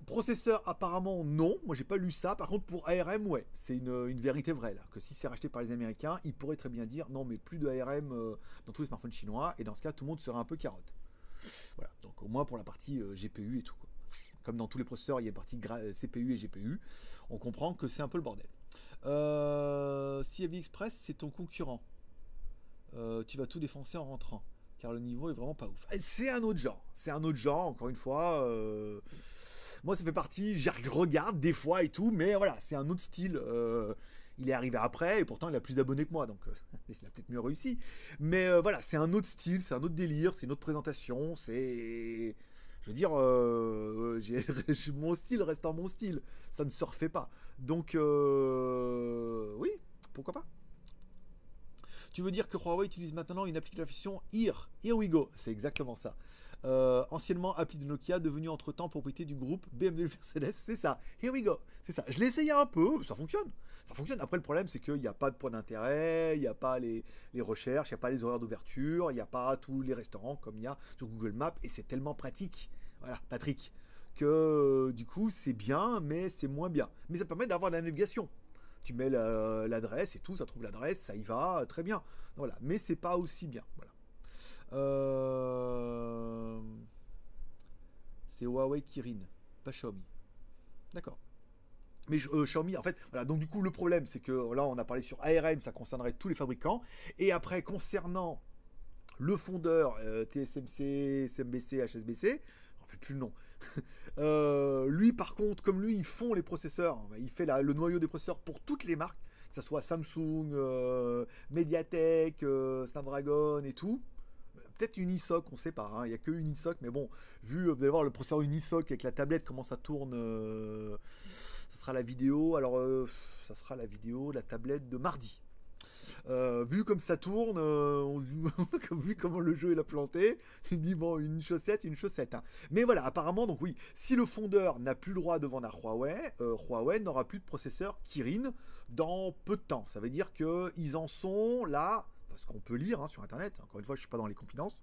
A: Processeur, apparemment, non. Moi, j'ai pas lu ça. Par contre, pour ARM, ouais, c'est une, vérité vraie, là. Que si c'est racheté par les Américains, ils pourraient très bien dire non, mais plus de ARM euh, dans tous les smartphones chinois. Et dans ce cas, tout le monde serait un peu carotte. Voilà. Donc, au moins pour la partie euh, GPU et tout. Comme dans tous les processeurs, il y a une partie euh, CPU et GPU. On comprend que c'est un peu le bordel. Euh, si AliExpress, c'est ton concurrent. tu vas tout défoncer en rentrant. Car le niveau est vraiment pas ouf. C'est un autre genre. C'est un autre genre, encore une fois. Moi, ça fait partie, je regarde des fois et tout, mais voilà, c'est un autre style. Euh, il est arrivé après et pourtant il a plus d'abonnés que moi, donc euh, il a peut-être mieux réussi. Mais euh, voilà, c'est un autre style, c'est un autre délire, c'est une autre présentation, c'est. Je veux dire, mon style reste en mon style, ça ne se refait pas. Donc, oui, pourquoi pas tu veux dire que Huawei utilise maintenant une application Here, Here we go, c'est exactement ça. Euh, anciennement appli de Nokia, devenu entre-temps propriété du groupe BMW Mercedes. C'est ça. Here we go. C'est ça. Je l'ai essayé un peu, ça fonctionne. Ça fonctionne. Après, le problème, c'est qu'il n'y a pas de point d'intérêt, il n'y a pas les, recherches, il n'y a pas les horaires d'ouverture, il n'y a pas tous les restaurants comme il y a sur Google Maps. Et c'est tellement pratique. Voilà, Patrick. Que du coup, c'est bien, mais c'est moins bien. Mais ça permet d'avoir la navigation tu mets l'adresse et tout, ça trouve l'adresse, ça y va, très bien. Voilà, mais c'est pas aussi bien. Euh, c'est Huawei Kirin, pas Xiaomi. D'accord. Mais euh, Xiaomi, en fait, voilà. Donc du coup, le problème, c'est que là, on a parlé sur ARM, ça concernerait tous les fabricants. Et après, concernant le fondeur euh, TSMC, SMBC, HSBC, plus le nom. lui, par contre, comme lui, ils font les processeurs. Il fait le noyau des processeurs pour toutes les marques, que ce soit Samsung, Mediatek, Snapdragon et tout peut-être Unisoc, on sait pas, hein. il n'y a que Unisoc, mais bon, vu, vous allez voir le processeur Unisoc avec la tablette, comment ça tourne, euh, ça sera la vidéo, alors euh, ça sera la vidéo, la tablette de mardi. Euh, vu comme ça tourne, vu comment le jeu est planté, tu dis bon une chaussette, une chaussette. Hein. Mais voilà, apparemment donc oui, si le fondeur n'a plus le droit de vendre à Huawei, Huawei n'aura plus de processeur Kirin dans peu de temps. Ça veut dire qu'ils en sont là ce qu'on peut lire hein, sur Internet, encore une fois, je ne suis pas dans les confidences,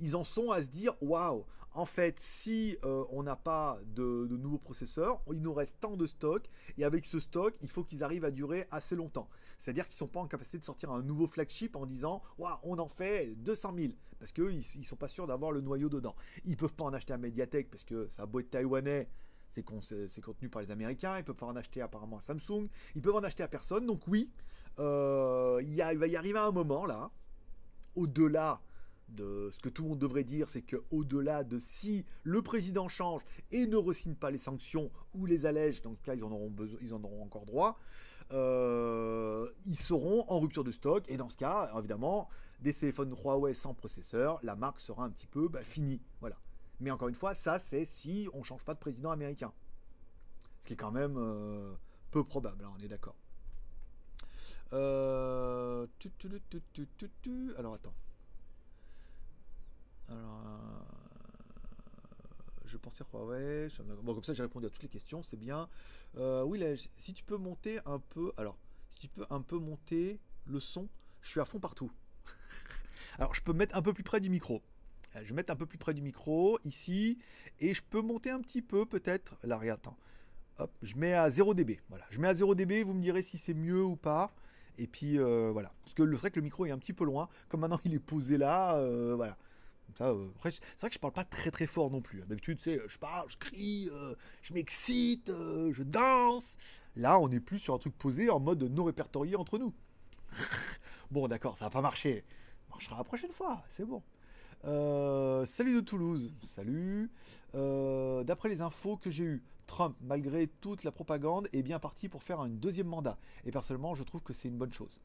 A: ils en sont à se dire waouh, en fait, si euh, on n'a pas de, nouveaux processeurs, il nous reste tant de stock, et avec ce stock, il faut qu'ils arrivent à durer assez longtemps. C'est-à-dire qu'ils ne sont pas en capacité de sortir un nouveau flagship en disant on en fait 200 000, parce qu'ils ne sont pas sûrs d'avoir le noyau dedans. Ils peuvent pas en acheter un Mediatek, parce que ça beau être taïwanais, C'est contenu par les Américains, ils peuvent pas en acheter apparemment à Samsung, ils peuvent en acheter à personne. Donc oui, euh, il, il va y arriver un moment là, au-delà ce que tout le monde devrait dire, c'est que au-delà de si le président change et ne resigne pas les sanctions ou les allège, dans ce cas ils en auront ils en auront encore droit. Euh, ils seront en rupture de stock et dans ce cas, évidemment, des téléphones Huawei sans processeur, la marque sera un petit peu bah, finie, voilà. Mais encore une fois, ça c'est si on change pas de président américain, ce qui est quand même euh, peu probable, hein, on est d'accord. Euh, alors attends. Alors, je pensais Huawei. Bon, comme ça, j'ai répondu à toutes les questions, c'est bien. Euh, oui, si tu peux monter un peu, alors, si tu peux un peu monter le son, je suis à fond partout. alors, je peux mettre un peu plus près du micro. Euh, je vais mettre un peu plus près du micro ici et je peux monter un petit peu peut-être. Là, regarde, attends. Hop, je mets à 0 dB. Voilà, je mets à 0 dB. Vous me direz si c'est mieux ou pas. Et puis euh, voilà, parce que le vrai que le micro est un petit peu loin. Comme maintenant il est posé là, voilà. Euh, c'est vrai que je parle pas très très fort non plus. Hein. D'habitude, c'est je parle, je crie, euh, je m'excite, euh, je danse. Là, on est plus sur un truc posé en mode non répertorié entre nous. bon, d'accord, ça va pas marcher. marchera la prochaine fois, c'est bon. salut de Toulouse, salut. D'après les infos que j'ai eues, Trump, malgré toute la propagande, est bien parti pour faire un deuxième mandat. Et personnellement, je trouve que c'est une bonne chose.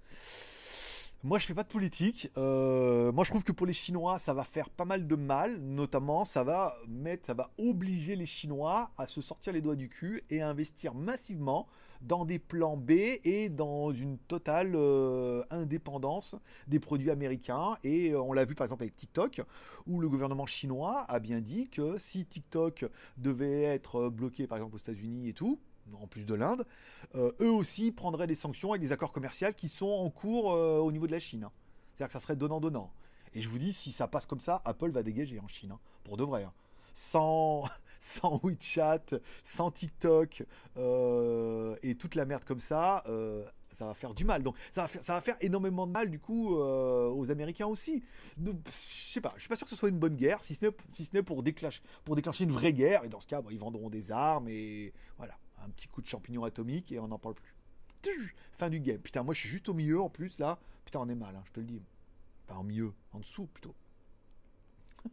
A: Moi, je fais pas de politique. Euh, moi, je trouve que pour les Chinois, ça va faire pas mal de mal. Notamment, ça va mettre, ça va obliger les Chinois à se sortir les doigts du cul et à investir massivement dans des plans B et dans une totale euh, indépendance des produits américains. Et euh, on l'a vu par exemple avec TikTok, où le gouvernement chinois a bien dit que si TikTok devait être bloqué par exemple aux États-Unis et tout, en plus de l'Inde, euh, eux aussi prendraient des sanctions avec des accords commerciaux qui sont en cours euh, au niveau de la Chine. Hein. C'est-à-dire que ça serait donnant-donnant. Et je vous dis, si ça passe comme ça, Apple va dégager en Chine, hein, pour de vrai. Hein. Sans, sans WeChat, sans TikTok euh, et toute la merde comme ça, ça va faire du mal. Donc ça va faire, énormément de mal du coup aux Américains aussi. Donc, je sais pas, je suis pas sûr que ce soit une bonne guerre, si ce n'est pour déclencher une vraie guerre. Et dans ce cas, ils vendront des armes et voilà un petit coup de champignon atomique et on n'en parle plus. Fin du game. Putain, moi je suis juste au milieu en plus là. Putain, on est mal, hein, je te le dis. Pas en milieu, en dessous plutôt.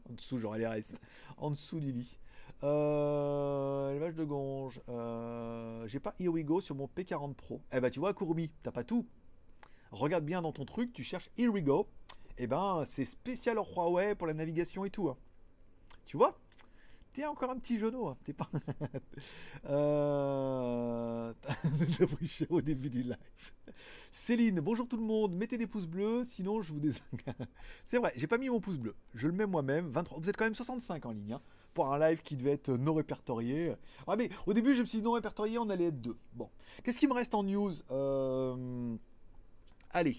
A: en dessous, j'aurai les restes. En dessous du lit. Euh, L'élevage de gonge. Euh, J'ai pas Here We Go sur mon P40 Pro. Eh ben, tu vois, Kurumi, t'as pas tout. Regarde bien dans ton truc, tu cherches Here We Go. Eh ben, c'est spécial Huawei pour la navigation et tout. Hein. Tu vois? T'es encore un petit genou, hein. t'es pas. euh... au début du live. Céline, bonjour tout le monde. Mettez des pouces bleus, sinon je vous désengage. C'est vrai, j'ai pas mis mon pouce bleu. Je le mets moi-même. 23... Vous êtes quand même 65 en ligne hein, pour un live qui devait être non répertorié. Ah, mais au début, je me suis dit non répertorié, on allait être deux. Bon, qu'est-ce qui me reste en news? Euh... Allez,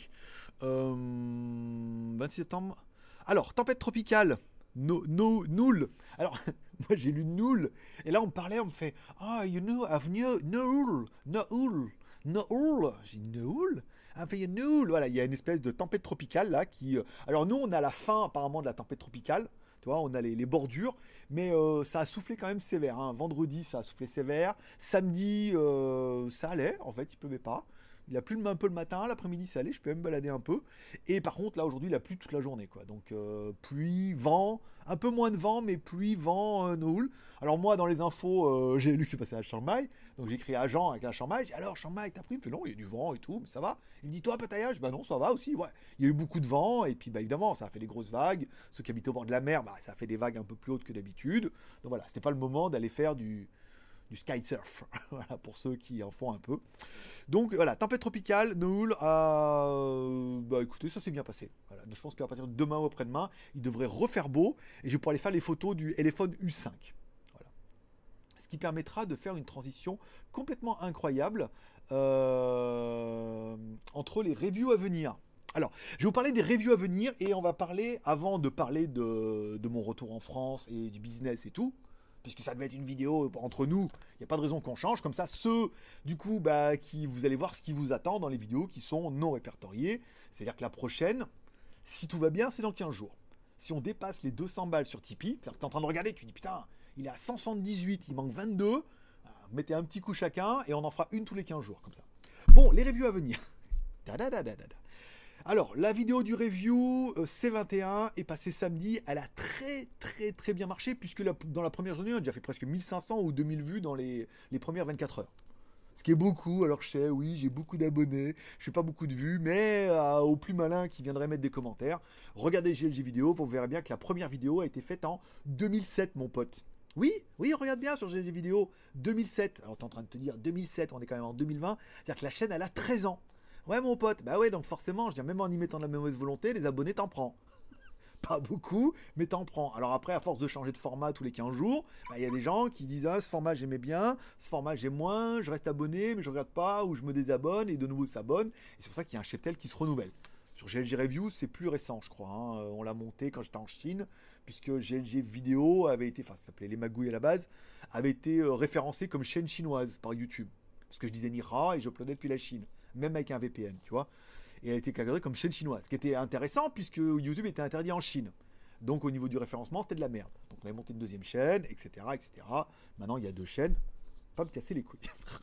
A: euh... 26 septembre. Alors, tempête tropicale no, no, nul. Alors, moi j'ai lu nul. Et là on me parlait, on me fait Ah, oh, you know, I've new, no, no, no, J'ai dit nul? Ah, fait nul. Voilà, il y a une espèce de tempête tropicale là qui. Euh, alors nous on a la fin apparemment de la tempête tropicale. Tu vois, on a les, bordures, mais euh, ça a soufflé quand même sévère. Hein. Vendredi, ça a soufflé sévère. Samedi, euh, ça allait. En fait, il pleuvait pas. Il a plu un peu le matin, l'après-midi ça allait, je peux même balader un peu. Et par contre, là aujourd'hui, il a plu toute la journée. quoi. Donc euh, pluie, vent, un peu moins de vent, mais pluie, vent, euh, Alors moi, dans les infos, euh, j'ai lu que c'est passé à Chiang. Donc j'ai écrit à Jean avec la Chiang Mai. Alors Chiang t'as pris? Il me fait non, il y a du vent et tout, mais ça va. Il me dit toi, Pattaya? Bah non, ça va aussi. Ouais. Il y a eu beaucoup de vent, et puis bah évidemment, ça a fait des grosses vagues. Ceux qui habitent au bord de la mer, bah, ça a fait des vagues un peu plus hautes que d'habitude. Donc voilà, c'était pas le moment d'aller faire du du surf, voilà, pour ceux qui en font un peu. Donc voilà, tempête tropicale, Noul, euh, bah écoutez, ça s'est bien passé. Voilà, je pense qu'à partir de demain ou après-demain, il devrait refaire beau et je pouvoir aller faire les photos du téléphone U5. Voilà. Ce qui permettra de faire une transition complètement incroyable euh, entre les reviews à venir. Alors, je vais vous parler des reviews à venir et on va parler, avant de parler de, de mon retour en France et du business et tout, puisque ça devait être une vidéo entre nous, il n'y a pas de raison qu'on change. Comme ça, ceux, du coup, bah, qui vous allez voir ce qui vous attend dans les vidéos qui sont non répertoriées. C'est-à-dire que la prochaine, si tout va bien, c'est dans 15 jours. Si on dépasse les 200 balles sur Tipeee, c'est-à-dire que tu es en train de regarder, tu dis putain, il est à 178, il manque 22. Mettez un petit coup chacun et on en fera une tous les 15 jours, comme ça. Bon, les reviews à venir. Alors, la vidéo du review euh, C21 est passée samedi. Elle a très très très bien marché puisque dans la première journée, on a déjà fait presque 1500 ou 2000 vues dans les, premières 24 heures. Ce qui est beaucoup, alors je sais, oui, j'ai beaucoup d'abonnés, je fais pas beaucoup de vues, mais euh, au plus malin qui viendrait mettre des commentaires, regardez GLG vidéo, vous verrez bien que la première vidéo a été faite en 2007, mon pote. Oui, oui, regarde bien sur GLG vidéo, 2007. Alors, tu es en train de te dire 2007, on est quand même en 2020. C'est-à-dire que la chaîne, elle a 13 ans. Ouais, mon pote, bah ouais, donc forcément, je dis même en y mettant de la mauvaise volonté, les abonnés t'en prends. Pas beaucoup, mais t'en prends. Alors après, à force de changer de format tous les 15 jours, bah, il y a des gens qui disent Ah, ce format j'aimais bien, ce format j'aime moins, je reste abonné, mais je regarde pas, ou je me désabonne, et de nouveau s'abonne. Et c'est pour ça qu'il y a un chef-tel qui se renouvelle. Sur GLG Review, c'est plus récent, je crois. Hein. On l'a monté quand j'étais en Chine, puisque GLG Vidéo avait été, enfin, ça s'appelait Les Magouilles à la base, avait été euh, référencé comme chaîne chinoise par YouTube. Parce que je disais Nira et je uploadais depuis la Chine même avec un VPN, tu vois. Et elle était catégorisée comme chaîne chinoise, ce qui était intéressant puisque YouTube était interdit en Chine. Donc au niveau du référencement, c'était de la merde. Donc on avait monté une deuxième chaîne, etc., etc. Maintenant, il y a deux chaînes. Pas me casser les couilles.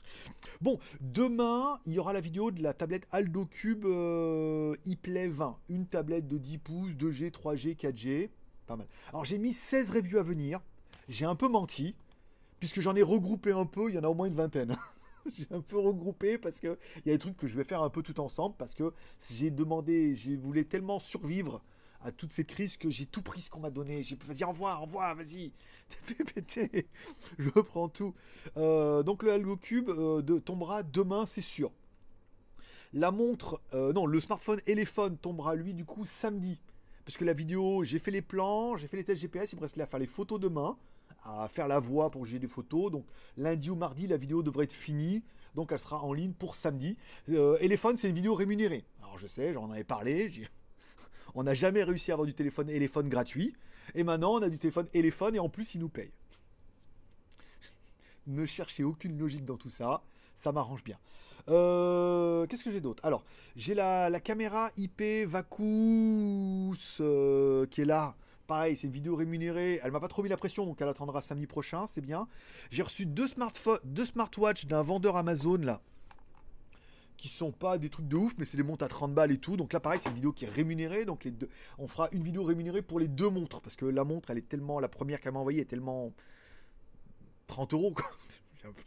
A: bon, demain, il y aura la vidéo de la tablette Aldo Cube euh, iPlay 20. Une tablette de 10 pouces, 2G, 3G, 4G. Pas mal. Alors j'ai mis 16 reviews à venir. J'ai un peu menti, puisque j'en ai regroupé un peu, il y en a au moins une vingtaine. j'ai un peu regroupé parce que il y a des trucs que je vais faire un peu tout ensemble parce que j'ai demandé, je voulais tellement survivre à toutes ces crises que j'ai tout pris ce qu'on m'a donné. J'ai vas-y envoie, envoie, vas-y, péter. Je prends tout. Euh, donc le Algo Cube euh, tombera demain, c'est sûr. La montre, euh, non, le smartphone Elephone tombera lui du coup samedi. Parce que la vidéo, j'ai fait les plans, j'ai fait les tests GPS, il me reste à faire les photos demain à faire la voix pour que j'ai des photos. Donc lundi ou mardi, la vidéo devrait être finie. Donc elle sera en ligne pour samedi. Euh, c'est une vidéo rémunérée. Alors je sais, j'en avais parlé. On n'a jamais réussi à avoir du téléphone Elephone gratuit. Et maintenant, on a du téléphone Elephone et en plus, ils nous payent. ne cherchez aucune logique dans tout ça. Ça m'arrange bien. Euh, qu'est-ce que j'ai d'autre? Alors, j'ai la, caméra IP Vacous euh, qui est là Pareil, c'est une vidéo rémunérée. Elle m'a pas trop mis la pression, donc elle attendra samedi prochain, c'est bien. J'ai reçu deux, smartphones, deux smartwatches d'un vendeur Amazon là. Qui sont pas des trucs de ouf, mais c'est des montres à 30 balles et tout. Donc là, pareil, c'est une vidéo qui est rémunérée. Donc on fera une vidéo rémunérée pour les deux montres. Parce que la montre, elle est tellement. La première qu'elle m'a envoyée est tellement. 30 euros quoi.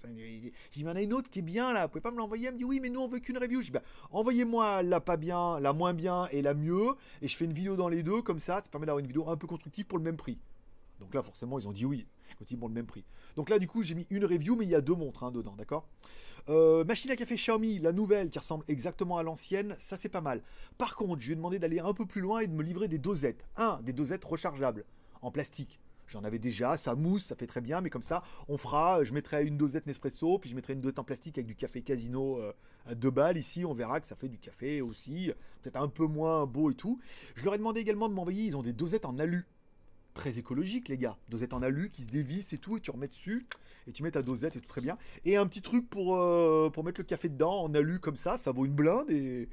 A: J'ai dit, en a une autre qui est bien là, vous pouvez pas me l'envoyer? Elle me dit, oui, mais nous on veut qu'une review. Je dis, bah, envoyez-moi la pas bien, la moins bien et la mieux, et je fais une vidéo dans les deux, comme ça, ça permet d'avoir une vidéo un peu constructive pour le même prix. Donc là, forcément, ils ont dit oui, quand ils le même prix. Donc là, du coup, j'ai mis une review, mais il y a deux montres hein, dedans, d'accord? Euh, Machine à café Xiaomi, la nouvelle qui ressemble exactement à l'ancienne, ça c'est pas mal. Par contre, je lui ai demandé d'aller un peu plus loin et de me livrer des dosettes. Un, des dosettes rechargeables en plastique. J'en avais déjà, ça mousse, ça fait très bien, mais comme ça, on fera, je mettrai une dosette Nespresso, puis je mettrai une dosette en plastique avec du café Casino euh, à deux balles. Ici, on verra que ça fait du café aussi, peut-être un peu moins beau et tout. Je leur ai demandé également de m'envoyer, ils ont des dosettes en alu. Très écologique, les gars. Dosettes en alu qui se dévissent et tout, et tu remets dessus, et tu mets ta dosette et tout très bien. Et un petit truc pour, euh, pour mettre le café dedans en alu comme ça, ça vaut une blinde et.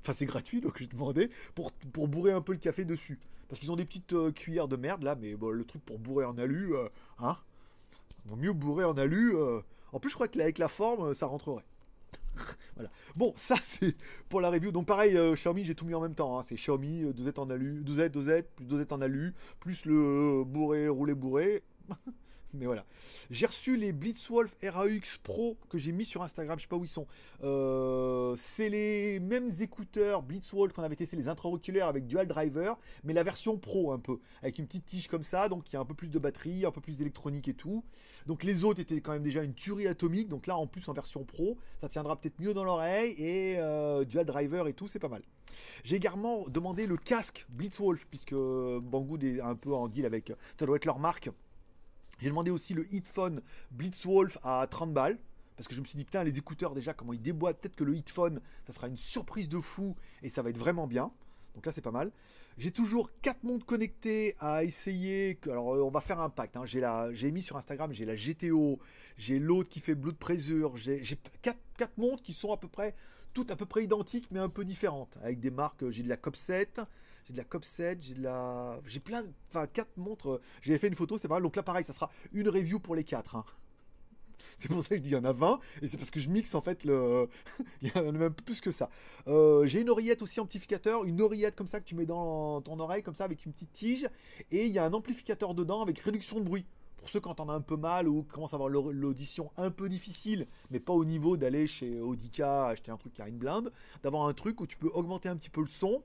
A: Enfin, c'est gratuit, donc j'ai demandé pour, pour bourrer un peu le café dessus. Parce ont des petites euh, cuillères de merde là, mais bon, le truc pour bourrer en alu, euh, hein Vaut mieux bourrer en alu. Euh. En plus, je crois que avec la forme, ça rentrerait. voilà. Bon, ça c'est pour la review. Donc pareil, Xiaomi, j'ai tout mis en même temps. Hein. C'est Xiaomi, dosette en alu, dosette, dosette, plus dosette en alu, plus le bourré, roulé, bourré. mais voilà. J'ai reçu les Blitzwolf RAX Pro que j'ai mis sur Instagram, je sais pas où ils sont. Euh, c'est les mêmes écouteurs Blitzwolf qu'on avait testé, les intra-auriculaires avec dual driver, mais la version pro un peu, avec une petite tige comme ça, donc il y a un peu plus de batterie, un peu plus d'électronique et tout. Donc les autres étaient quand même déjà une tuerie atomique, donc là en plus en version pro, ça tiendra peut-être mieux dans l'oreille et euh, dual driver et tout, c'est pas mal. J'ai également demandé le casque Blitzwolf, puisque Banggood est un peu en deal avec, ça doit être leur marque. J'ai demandé aussi le Heatphone Blitzwolf à 30 balles. Parce que je me suis dit, putain, les écouteurs déjà, comment ils déboîtent. Peut-être que le Heatphone, ça sera une surprise de fou et ça va être vraiment bien. Donc là, c'est pas mal. J'ai toujours 4 montres connectées à essayer. Alors, euh, on va faire un pacte. Hein. J'ai mis sur Instagram, j'ai la GTO, j'ai l'autre qui fait Blood Pressure. J'ai 4, 4 montres qui sont à peu près, toutes à peu près identiques, mais un peu différentes. Avec des marques, j'ai de la Cop7, j'ai de la Cop 7, j'ai de la. J'ai plein de. Enfin, quatre montres. J'ai fait une photo, c'est pas mal. Donc là, pareil, ça sera une review pour les quatre. Hein. C'est pour ça que je dis il y en a 20, et c'est parce que je mixe en fait le. il y en a même plus que ça. Euh, j'ai une oreillette aussi amplificateur, une oreillette comme ça que tu mets dans ton oreille, comme ça, avec une petite tige, et il y a un amplificateur dedans avec réduction de bruit. Pour ceux qui entendent un peu mal ou qui commencent à avoir l'audition un peu difficile, mais pas au niveau d'aller chez Audica acheter un truc qui a une blinde, d'avoir un truc où tu peux augmenter un petit peu le son.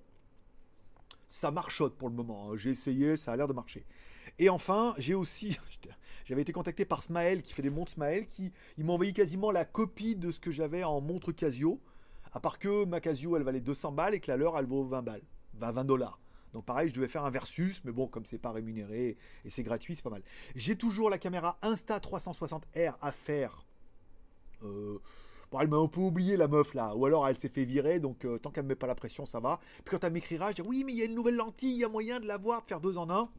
A: Ça marchote pour le moment. Hein. J'ai essayé, ça a l'air de marcher. Et enfin, j'ai aussi, j'avais été contacté par Smael qui fait des montres Smael, qui il m'a envoyé quasiment la copie de ce que j'avais en montre Casio. À part que ma Casio elle valait 200 balles et que la leur elle vaut 20 balles, 20 dollars. Donc pareil, je devais faire un versus, mais bon, comme c'est pas rémunéré et c'est gratuit, c'est pas mal. J'ai toujours la caméra Insta 360R à faire. Euh, bon, elle m'a un peu oublié la meuf là, ou alors elle s'est fait virer, donc euh, tant qu'elle me met pas la pression, ça va. Puis quand elle m'écrira, je dis oui, mais il y a une nouvelle lentille, il y a moyen de l'avoir, de faire deux en un.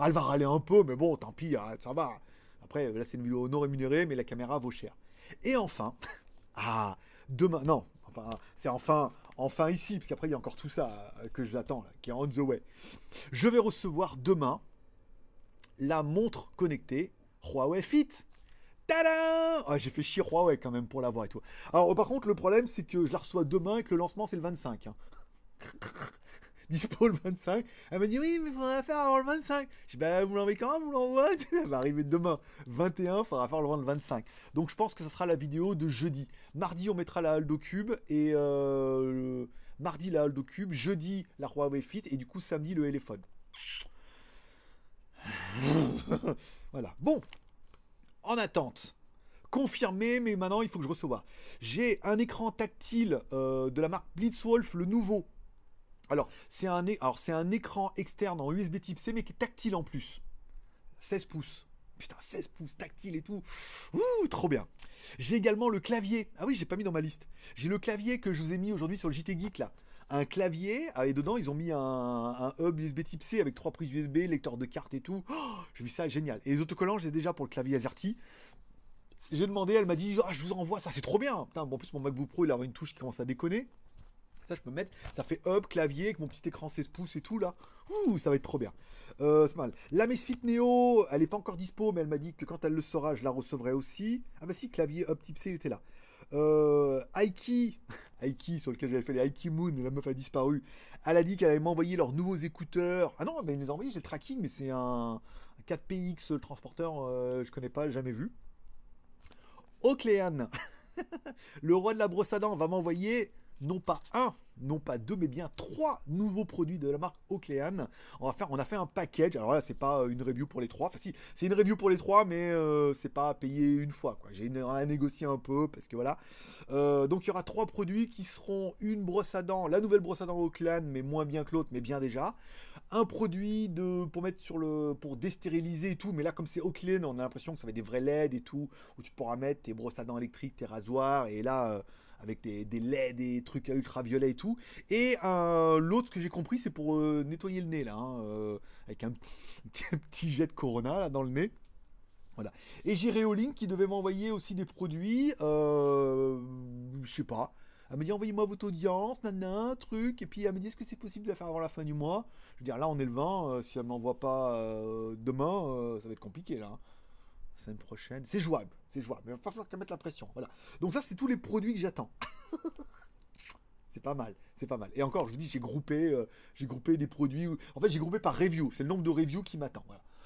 A: Elle va râler un peu, mais bon, tant pis, hein, ça va. Après, là, c'est une vidéo non rémunérée, mais la caméra vaut cher. Et enfin, ah, demain, non, enfin, c'est enfin, enfin ici, parce qu'après, il y a encore tout ça euh, que j'attends, qui est on the way. Je vais recevoir demain la montre connectée Huawei Fit. Tadam ah, J'ai fait chier Huawei quand même pour l'avoir et tout. Alors, par contre, le problème, c'est que je la reçois demain et que le lancement, c'est le 25. dispo le 25. Elle m'a dit oui, mais il faudra faire avant le 25. Je dis bah vous l'envoyez quand vous l'envoyez? Elle va arriver demain 21, il faudra faire le 25. Donc je pense que ce sera la vidéo de jeudi. Mardi on mettra la Aldo Cube et euh, mardi la Aldo Cube, jeudi la Huawei Fit et du coup samedi le téléphone. voilà. Bon, en attente confirmé, mais maintenant il faut que je reçoive. J'ai un écran tactile euh, de la marque Blitzwolf, le nouveau, alors, c'est un, écran externe en USB type C, mais qui est tactile en plus. 16 pouces. Putain, 16 pouces tactile et tout. Ouh, trop bien. J'ai également le clavier. Ah oui, j'ai pas mis dans ma liste. J'ai le clavier que je vous ai mis aujourd'hui sur le JT Geek là. Un clavier, ah, et dedans ils ont mis un, hub USB type C avec trois prises USB, lecteur de carte et tout. Oh, j'ai vu ça, génial. Et les autocollants, j'ai déjà pour le clavier AZERTY. J'ai demandé, elle m'a dit, ah, je vous envoie ça, c'est trop bien. Putain, bon, en plus mon MacBook Pro il a une touche qui commence à déconner. Ça, je peux mettre. Ça fait hub, clavier, avec mon petit écran 16 pouces et tout là. Ouh, ça va être trop bien. Euh, c'est mal. La Misfit Neo, elle est pas encore dispo, mais elle m'a dit que quand elle le sera, je la recevrai aussi. Ah bah si, clavier hub type C, il était là. Euh, Aiki, Aiki, sur lequel j'avais fait les Aiki Moon, la meuf a disparu. Elle a dit qu'elle allait m'envoyer leurs nouveaux écouteurs. Ah non, mais elle nous a envoyé, j'ai le tracking, mais c'est un, 4PX le transporteur, euh, je connais pas, jamais vu. Ocléane, le roi de la brosse à dents va m'envoyer non pas un, non pas deux, mais bien trois nouveaux produits de la marque Oclean. On, va faire, on a fait un package. Alors là, c'est pas euh, une review pour les trois. Enfin, si, c'est une review pour les trois, mais euh, c'est pas payé une fois. Quoi. J'ai à négocier un peu parce que voilà. Euh, donc il y aura trois produits qui seront une brosse à dents, la nouvelle brosse à dents Oclean, mais moins bien que l'autre, mais bien déjà. Un produit de pour mettre sur le pour destériliser et tout, mais là comme c'est Oclean, on a l'impression que ça va être des vrais LED et tout, où tu pourras mettre tes brosses à dents électriques, tes rasoirs, et là avec des, des LED, des trucs ultraviolets et tout. Et euh, l'autre, que j'ai compris, c'est pour euh, nettoyer le nez, là, hein, euh, avec un, petit jet de Corona là, dans le nez. Voilà. Et j'ai Réoline qui devait m'envoyer aussi des produits, je sais pas. Elle m'a dit envoyez-moi votre audience, nana, truc. Et puis elle m'a dit est-ce que c'est possible de la faire avant la fin du mois? Je veux dire là on est le 20, si elle m'envoie pas demain, ça va être compliqué là. Semaine prochaine. C'est jouable, c'est jouable. Mais il va pas falloir qu'elle mette la pression. Voilà. Donc ça, c'est tous les produits que j'attends. c'est pas mal, c'est pas mal. Et encore, je vous dis, j'ai groupé, euh, j'ai groupé des produits. En fait, j'ai groupé par review. C'est le nombre de reviews qui m'attend.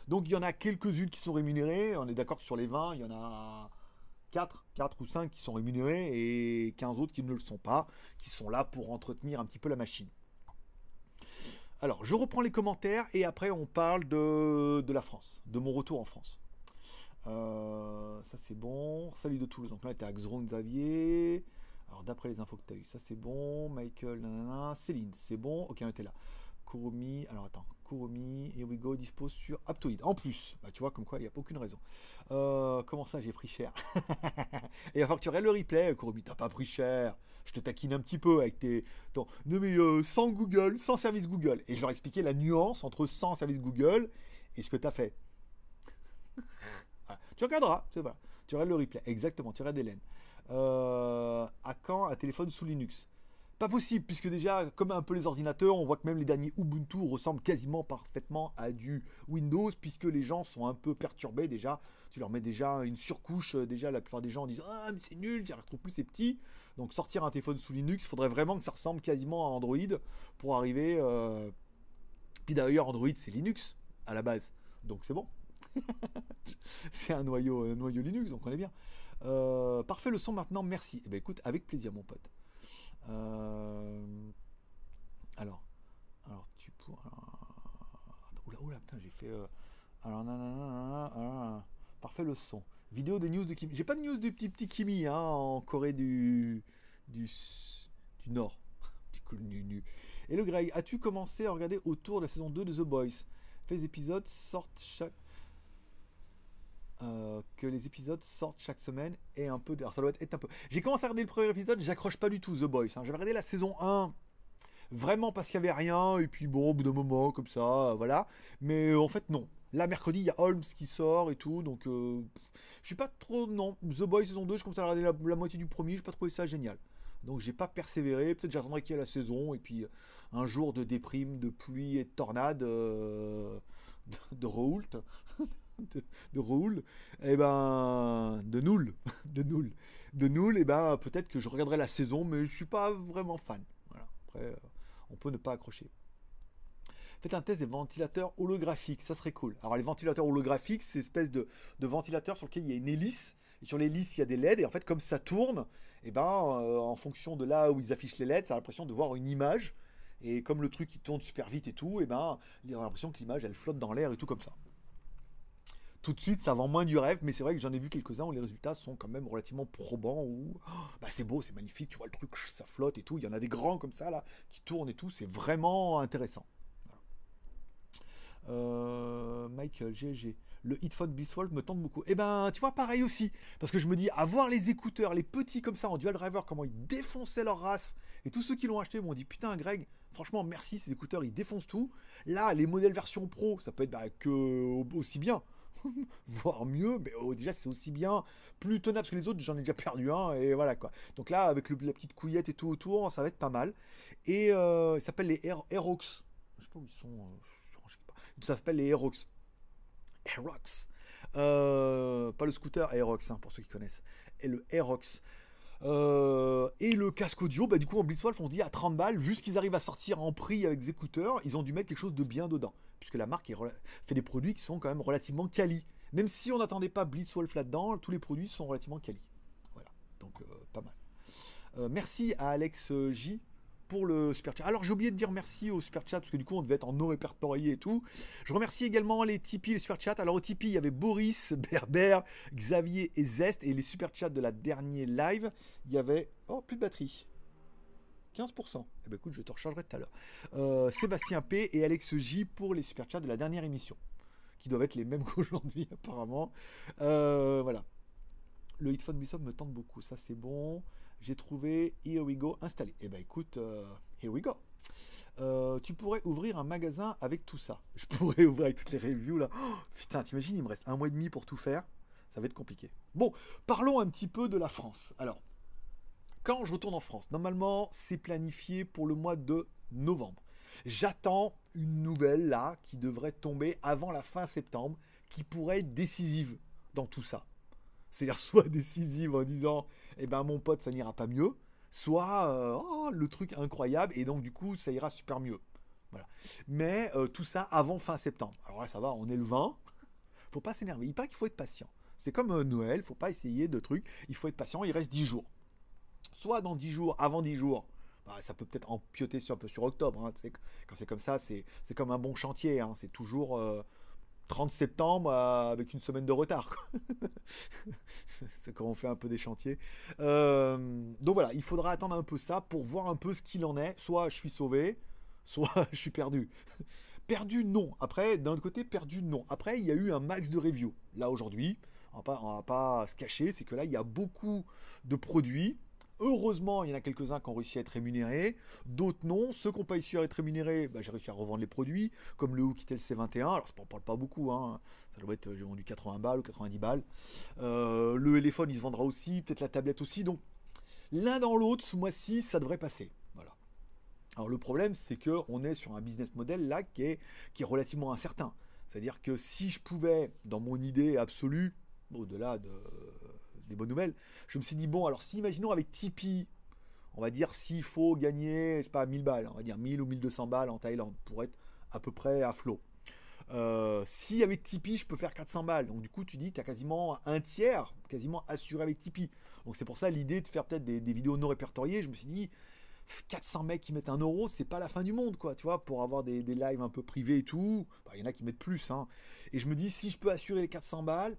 A: Donc il y en a quelques-unes qui sont rémunérées. On est d'accord sur les 20. Il y en a 4, 4 ou 5 qui sont rémunérées et 15 autres qui ne le sont pas, qui sont là pour entretenir un petit peu la machine. Alors, je reprends les commentaires et après on parle de la France, de mon retour en France. Euh, ça c'est bon. Salut de Toulouse. Donc là, t'es à Xron Xavier. Alors d'après les infos que tu as ça c'est bon. Michael. Céline, c'est bon. Ok, on était là. Kurumi, alors attends, Kurumi, here we go, dispose sur Aptoid. En plus, bah, tu vois, comme quoi, il n'y a aucune raison. Euh, comment ça, j'ai pris cher? Et il va que tu le replay, Kurumi, t'as pas pris cher. Je te taquine un petit peu avec tes. Attends, non mais euh, sans Google, sans service Google. Et je leur expliquais la nuance entre sans service Google et ce que tu as fait. Tu regarderas, c'est voilà. Tu regardes le replay, exactement, tu regardes Hélène. Euh, à quand un téléphone sous Linux? Pas possible, puisque déjà, comme un peu les ordinateurs, on voit que même les derniers Ubuntu ressemblent quasiment parfaitement à du Windows, puisque les gens sont un peu perturbés déjà. Tu leur mets déjà une surcouche, euh, déjà la plupart des gens disent Ah, mais c'est nul, j'y retrouve plus, c'est petit. Donc sortir un téléphone sous Linux, il faudrait vraiment que ça ressemble quasiment à Android pour arriver. Euh, Puis d'ailleurs, Android, c'est Linux à la base. Donc c'est bon. c'est un noyau, noyau Linux, donc on est bien. Euh, parfait le son maintenant, merci. Eh ben écoute, avec plaisir, mon pote. Euh, alors, alors tu pourras. Oula, oula, putain, j'ai fait. Euh, alors, nanana, parfait le son. Vidéo des news de Kimi. J'ai pas de news du petit petit Kimi hein, en Corée du du, du Nord. Et le Greg, as-tu commencé à regarder autour de la saison 2 de The Boys? Les épisodes sortent chaque. Euh, que les épisodes sortent chaque semaine et un peu. Alors ça doit être un peu. J'ai commencé à regarder le premier épisode, j'accroche pas du tout The Boys. Hein. J'avais regardé la saison 1 vraiment parce qu'il y avait rien et puis bon au bout d'un moment comme ça, voilà. Mais en fait non. Là mercredi il y a Holmes qui sort et tout donc euh, je suis pas trop non. The Boys saison 2, je commence à regarder la, la moitié du premier, je pas trouvé ça génial. Donc j'ai pas persévéré. Peut-être j'attendrai qu'il y ait la saison et puis un jour de déprime, de pluie et de tornade euh, de, de Raoult, de, de et eh ben de Noul, de Noul, de Noul, et eh ben peut-être que je regarderai la saison, mais je suis pas vraiment fan. Voilà. Après, euh, on peut ne pas accrocher. Faites un test des ventilateurs holographiques, ça serait cool. Alors les ventilateurs holographiques, c'est espèce de, de ventilateur sur lequel il y a une hélice et sur l'hélice, il y a des LED, et en fait, comme ça tourne, et eh ben, euh, en fonction de là où ils affichent les LED, ça a l'impression de voir une image. Et comme le truc qui tourne super vite et tout, et eh ben, il a l'impression que l'image elle flotte dans l'air et tout comme ça. Tout de suite, ça vend moins du rêve, mais c'est vrai que j'en ai vu quelques-uns où les résultats sont quand même relativement probants. Où oh, bah c'est beau, c'est magnifique, tu vois le truc, ça flotte et tout. Il y en a des grands comme ça là qui tournent et tout, c'est vraiment intéressant. Euh, Michael, GG le Headphone Beastwolf me tente beaucoup. Eh ben, tu vois, pareil aussi. Parce que je me dis, avoir les écouteurs, les petits comme ça en dual driver, comment ils défonçaient leur race. Et tous ceux qui l'ont acheté m'ont dit, putain, Greg, franchement, merci, ces écouteurs, ils défoncent tout. Là, les modèles version pro, ça peut être bah, que aussi bien. voire mieux, mais oh, déjà c'est aussi bien, plus tenable que les autres, j'en ai déjà perdu un, et voilà quoi. Donc là, avec la petite couillette et tout autour, ça va être pas mal. Et euh, ça s'appelle les Aerox. Je sais pas où ils sont, euh, ça s'appelle les Aerox. Aerox. Euh, pas le scooter Aerox, hein, pour ceux qui connaissent. Et le Aerox. Euh, et le casque audio, bah, du coup en Blitzwolf on se dit à 30 balles, vu ce qu'ils arrivent à sortir en prix avec des écouteurs, ils ont dû mettre quelque chose de bien dedans. Puisque la marque fait des produits qui sont quand même relativement quali. Même si on n'attendait pas Blitzwolf là-dedans, tous les produits sont relativement quali. Voilà, donc euh, pas mal. merci à Alex J pour le super chat. Alors j'ai oublié de dire merci au super chat parce que du coup on devait être en non répertorié et tout. Je remercie également les Tipeee, les super chats. Alors au Tipeee il y avait Boris, Berber, Xavier et Zest et les super chats de la dernière live il y avait oh plus de batterie. 15%. Eh ben écoute, je te rechargerai tout à l'heure. Euh, Sébastien P et Alex J pour les super chats de la dernière émission, qui doivent être les mêmes qu'aujourd'hui apparemment. Euh, voilà. Le Hitphone Bishop me tente beaucoup, ça c'est bon j'ai trouvé Here We Go installé. Eh ben écoute, euh, Here We Go. Euh, tu pourrais ouvrir un magasin avec tout ça. Je pourrais ouvrir avec toutes les reviews là. Oh, putain, t'imagines, il me reste un mois et demi pour tout faire. Ça va être compliqué. Bon, parlons un petit peu de la France. Alors, quand je retourne en France, normalement, c'est planifié pour le mois de novembre. J'attends une nouvelle là qui devrait tomber avant la fin septembre, qui pourrait être décisive dans tout ça. C'est-à-dire soit décisive en disant eh ben mon pote ça n'ira pas mieux, soit euh, oh, le truc incroyable et donc du coup ça ira super mieux. Voilà. Mais euh, tout ça avant fin septembre. Alors là ça va, on est le 20. faut pas s'énerver. Il paraît qu'il faut être patient. C'est comme euh, Noël, faut pas essayer de trucs. Il faut être patient. Il reste 10 jours. Soit dans 10 jours, avant 10 jours, bah, ça peut peut-être empiéter sur, un peu sur octobre. Hein, quand c'est comme ça, c'est comme un bon chantier. Hein, c'est toujours 30 septembre avec une semaine de retard. c'est quand on fait un peu des chantiers. Euh, donc voilà, il faudra attendre un peu ça pour voir un peu ce qu'il en est. Soit je suis sauvé, soit je suis perdu. perdu, non. Après, d'un autre côté, perdu, non. Après, il y a eu un max de reviews. Là, aujourd'hui, on ne va pas se cacher, c'est que là, il y a beaucoup de produits Heureusement, il y en a quelques-uns qui ont réussi à être rémunérés, d'autres non. Ceux qui n'ont pas réussi à être rémunérés, bah, j'ai réussi à revendre les produits, comme le Oukitel C21. Alors, ça ne parle pas beaucoup, hein. ça doit être, j'ai vendu 80 balles ou 90 balles. Euh, le téléphone, il se vendra aussi, peut-être la tablette aussi. Donc, l'un dans l'autre, ce mois-ci, ça devrait passer. Voilà. Alors le problème, c'est que on est sur un business model là qui est relativement incertain. C'est-à-dire que si je pouvais, dans mon idée absolue, au-delà de, des bonnes nouvelles, je me suis dit, bon, alors si imaginons avec Tipeee, on va dire s'il faut gagner, je sais pas, 1000 balles, on va dire 1000 ou 1200 balles en Thaïlande pour être à peu près à flot. Euh, si avec Tipeee, je peux faire 400 balles. Donc du coup, tu dis, tu as quasiment un tiers, quasiment assuré avec Tipeee. Donc c'est pour ça l'idée de faire peut-être des, vidéos non répertoriées. Je me suis dit, 400 mecs qui mettent un euro, c'est pas la fin du monde, quoi, tu vois, pour avoir des, lives un peu privés et tout. Il y en a qui mettent plus, hein. Et je me dis, si je peux assurer les 400 balles,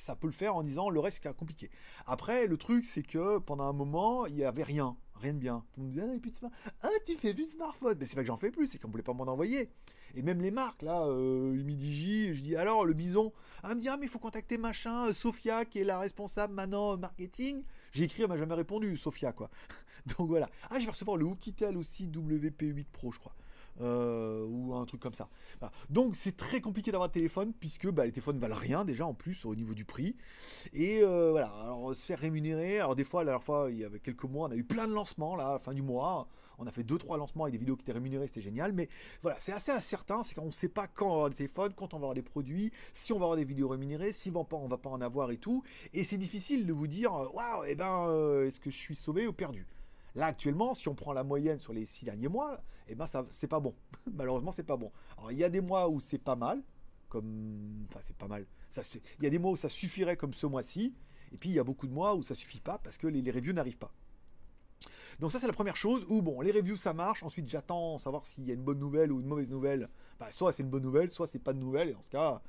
A: ça peut le faire en disant le reste c'est compliqué. Après, le truc, c'est que pendant un moment, il n'y avait rien, rien de bien. Tout le monde disait, ah, ah, tu fais plus de smartphone. Mais c'est pas que j'en fais plus, c'est qu'on voulait pas m'en envoyer. Et même les marques, là, euh, Humidigi, je dis alors le bison, ah, me dit, ah, mais il faut contacter machin, euh, Sophia, qui est la responsable maintenant marketing. J'ai écrit, elle m'a jamais répondu, Sophia, quoi. Donc voilà. Ah, je vais recevoir le Oukitel aussi WP8 Pro, je crois. Euh, ou un truc comme ça. Donc c'est très compliqué d'avoir un téléphone puisque bah, les téléphones valent rien déjà en plus au niveau du prix. Et euh, voilà, alors se faire rémunérer. Alors des fois, la dernière fois, il y avait quelques mois, on a eu plein de lancements là, la fin du mois. On a fait 2-3 lancements avec des vidéos qui étaient rémunérées, c'était génial. Mais voilà, c'est assez incertain, c'est qu'on ne sait pas quand on va avoir des téléphones, quand on va avoir des produits, si on va avoir des vidéos rémunérées, si on va pas en avoir et tout. Et c'est difficile de vous dire, waouh, et eh ben, euh, est-ce que je suis sauvé ou perdu? Là, actuellement, si on prend la moyenne sur les six derniers mois, eh ben, ça, c'est pas bon. Malheureusement, c'est pas bon. Alors, il y a des mois où c'est pas mal, comme, enfin, c'est pas mal. Ça, il y a des mois où ça suffirait, comme ce mois-ci, et puis il y a beaucoup de mois où ça suffit pas parce que les, reviews n'arrivent pas. Donc ça c'est la première chose où bon les reviews ça marche, ensuite j'attends savoir s'il y a une bonne nouvelle ou une mauvaise nouvelle. Bah, soit c'est une bonne nouvelle, soit c'est pas de nouvelle, et en ce cas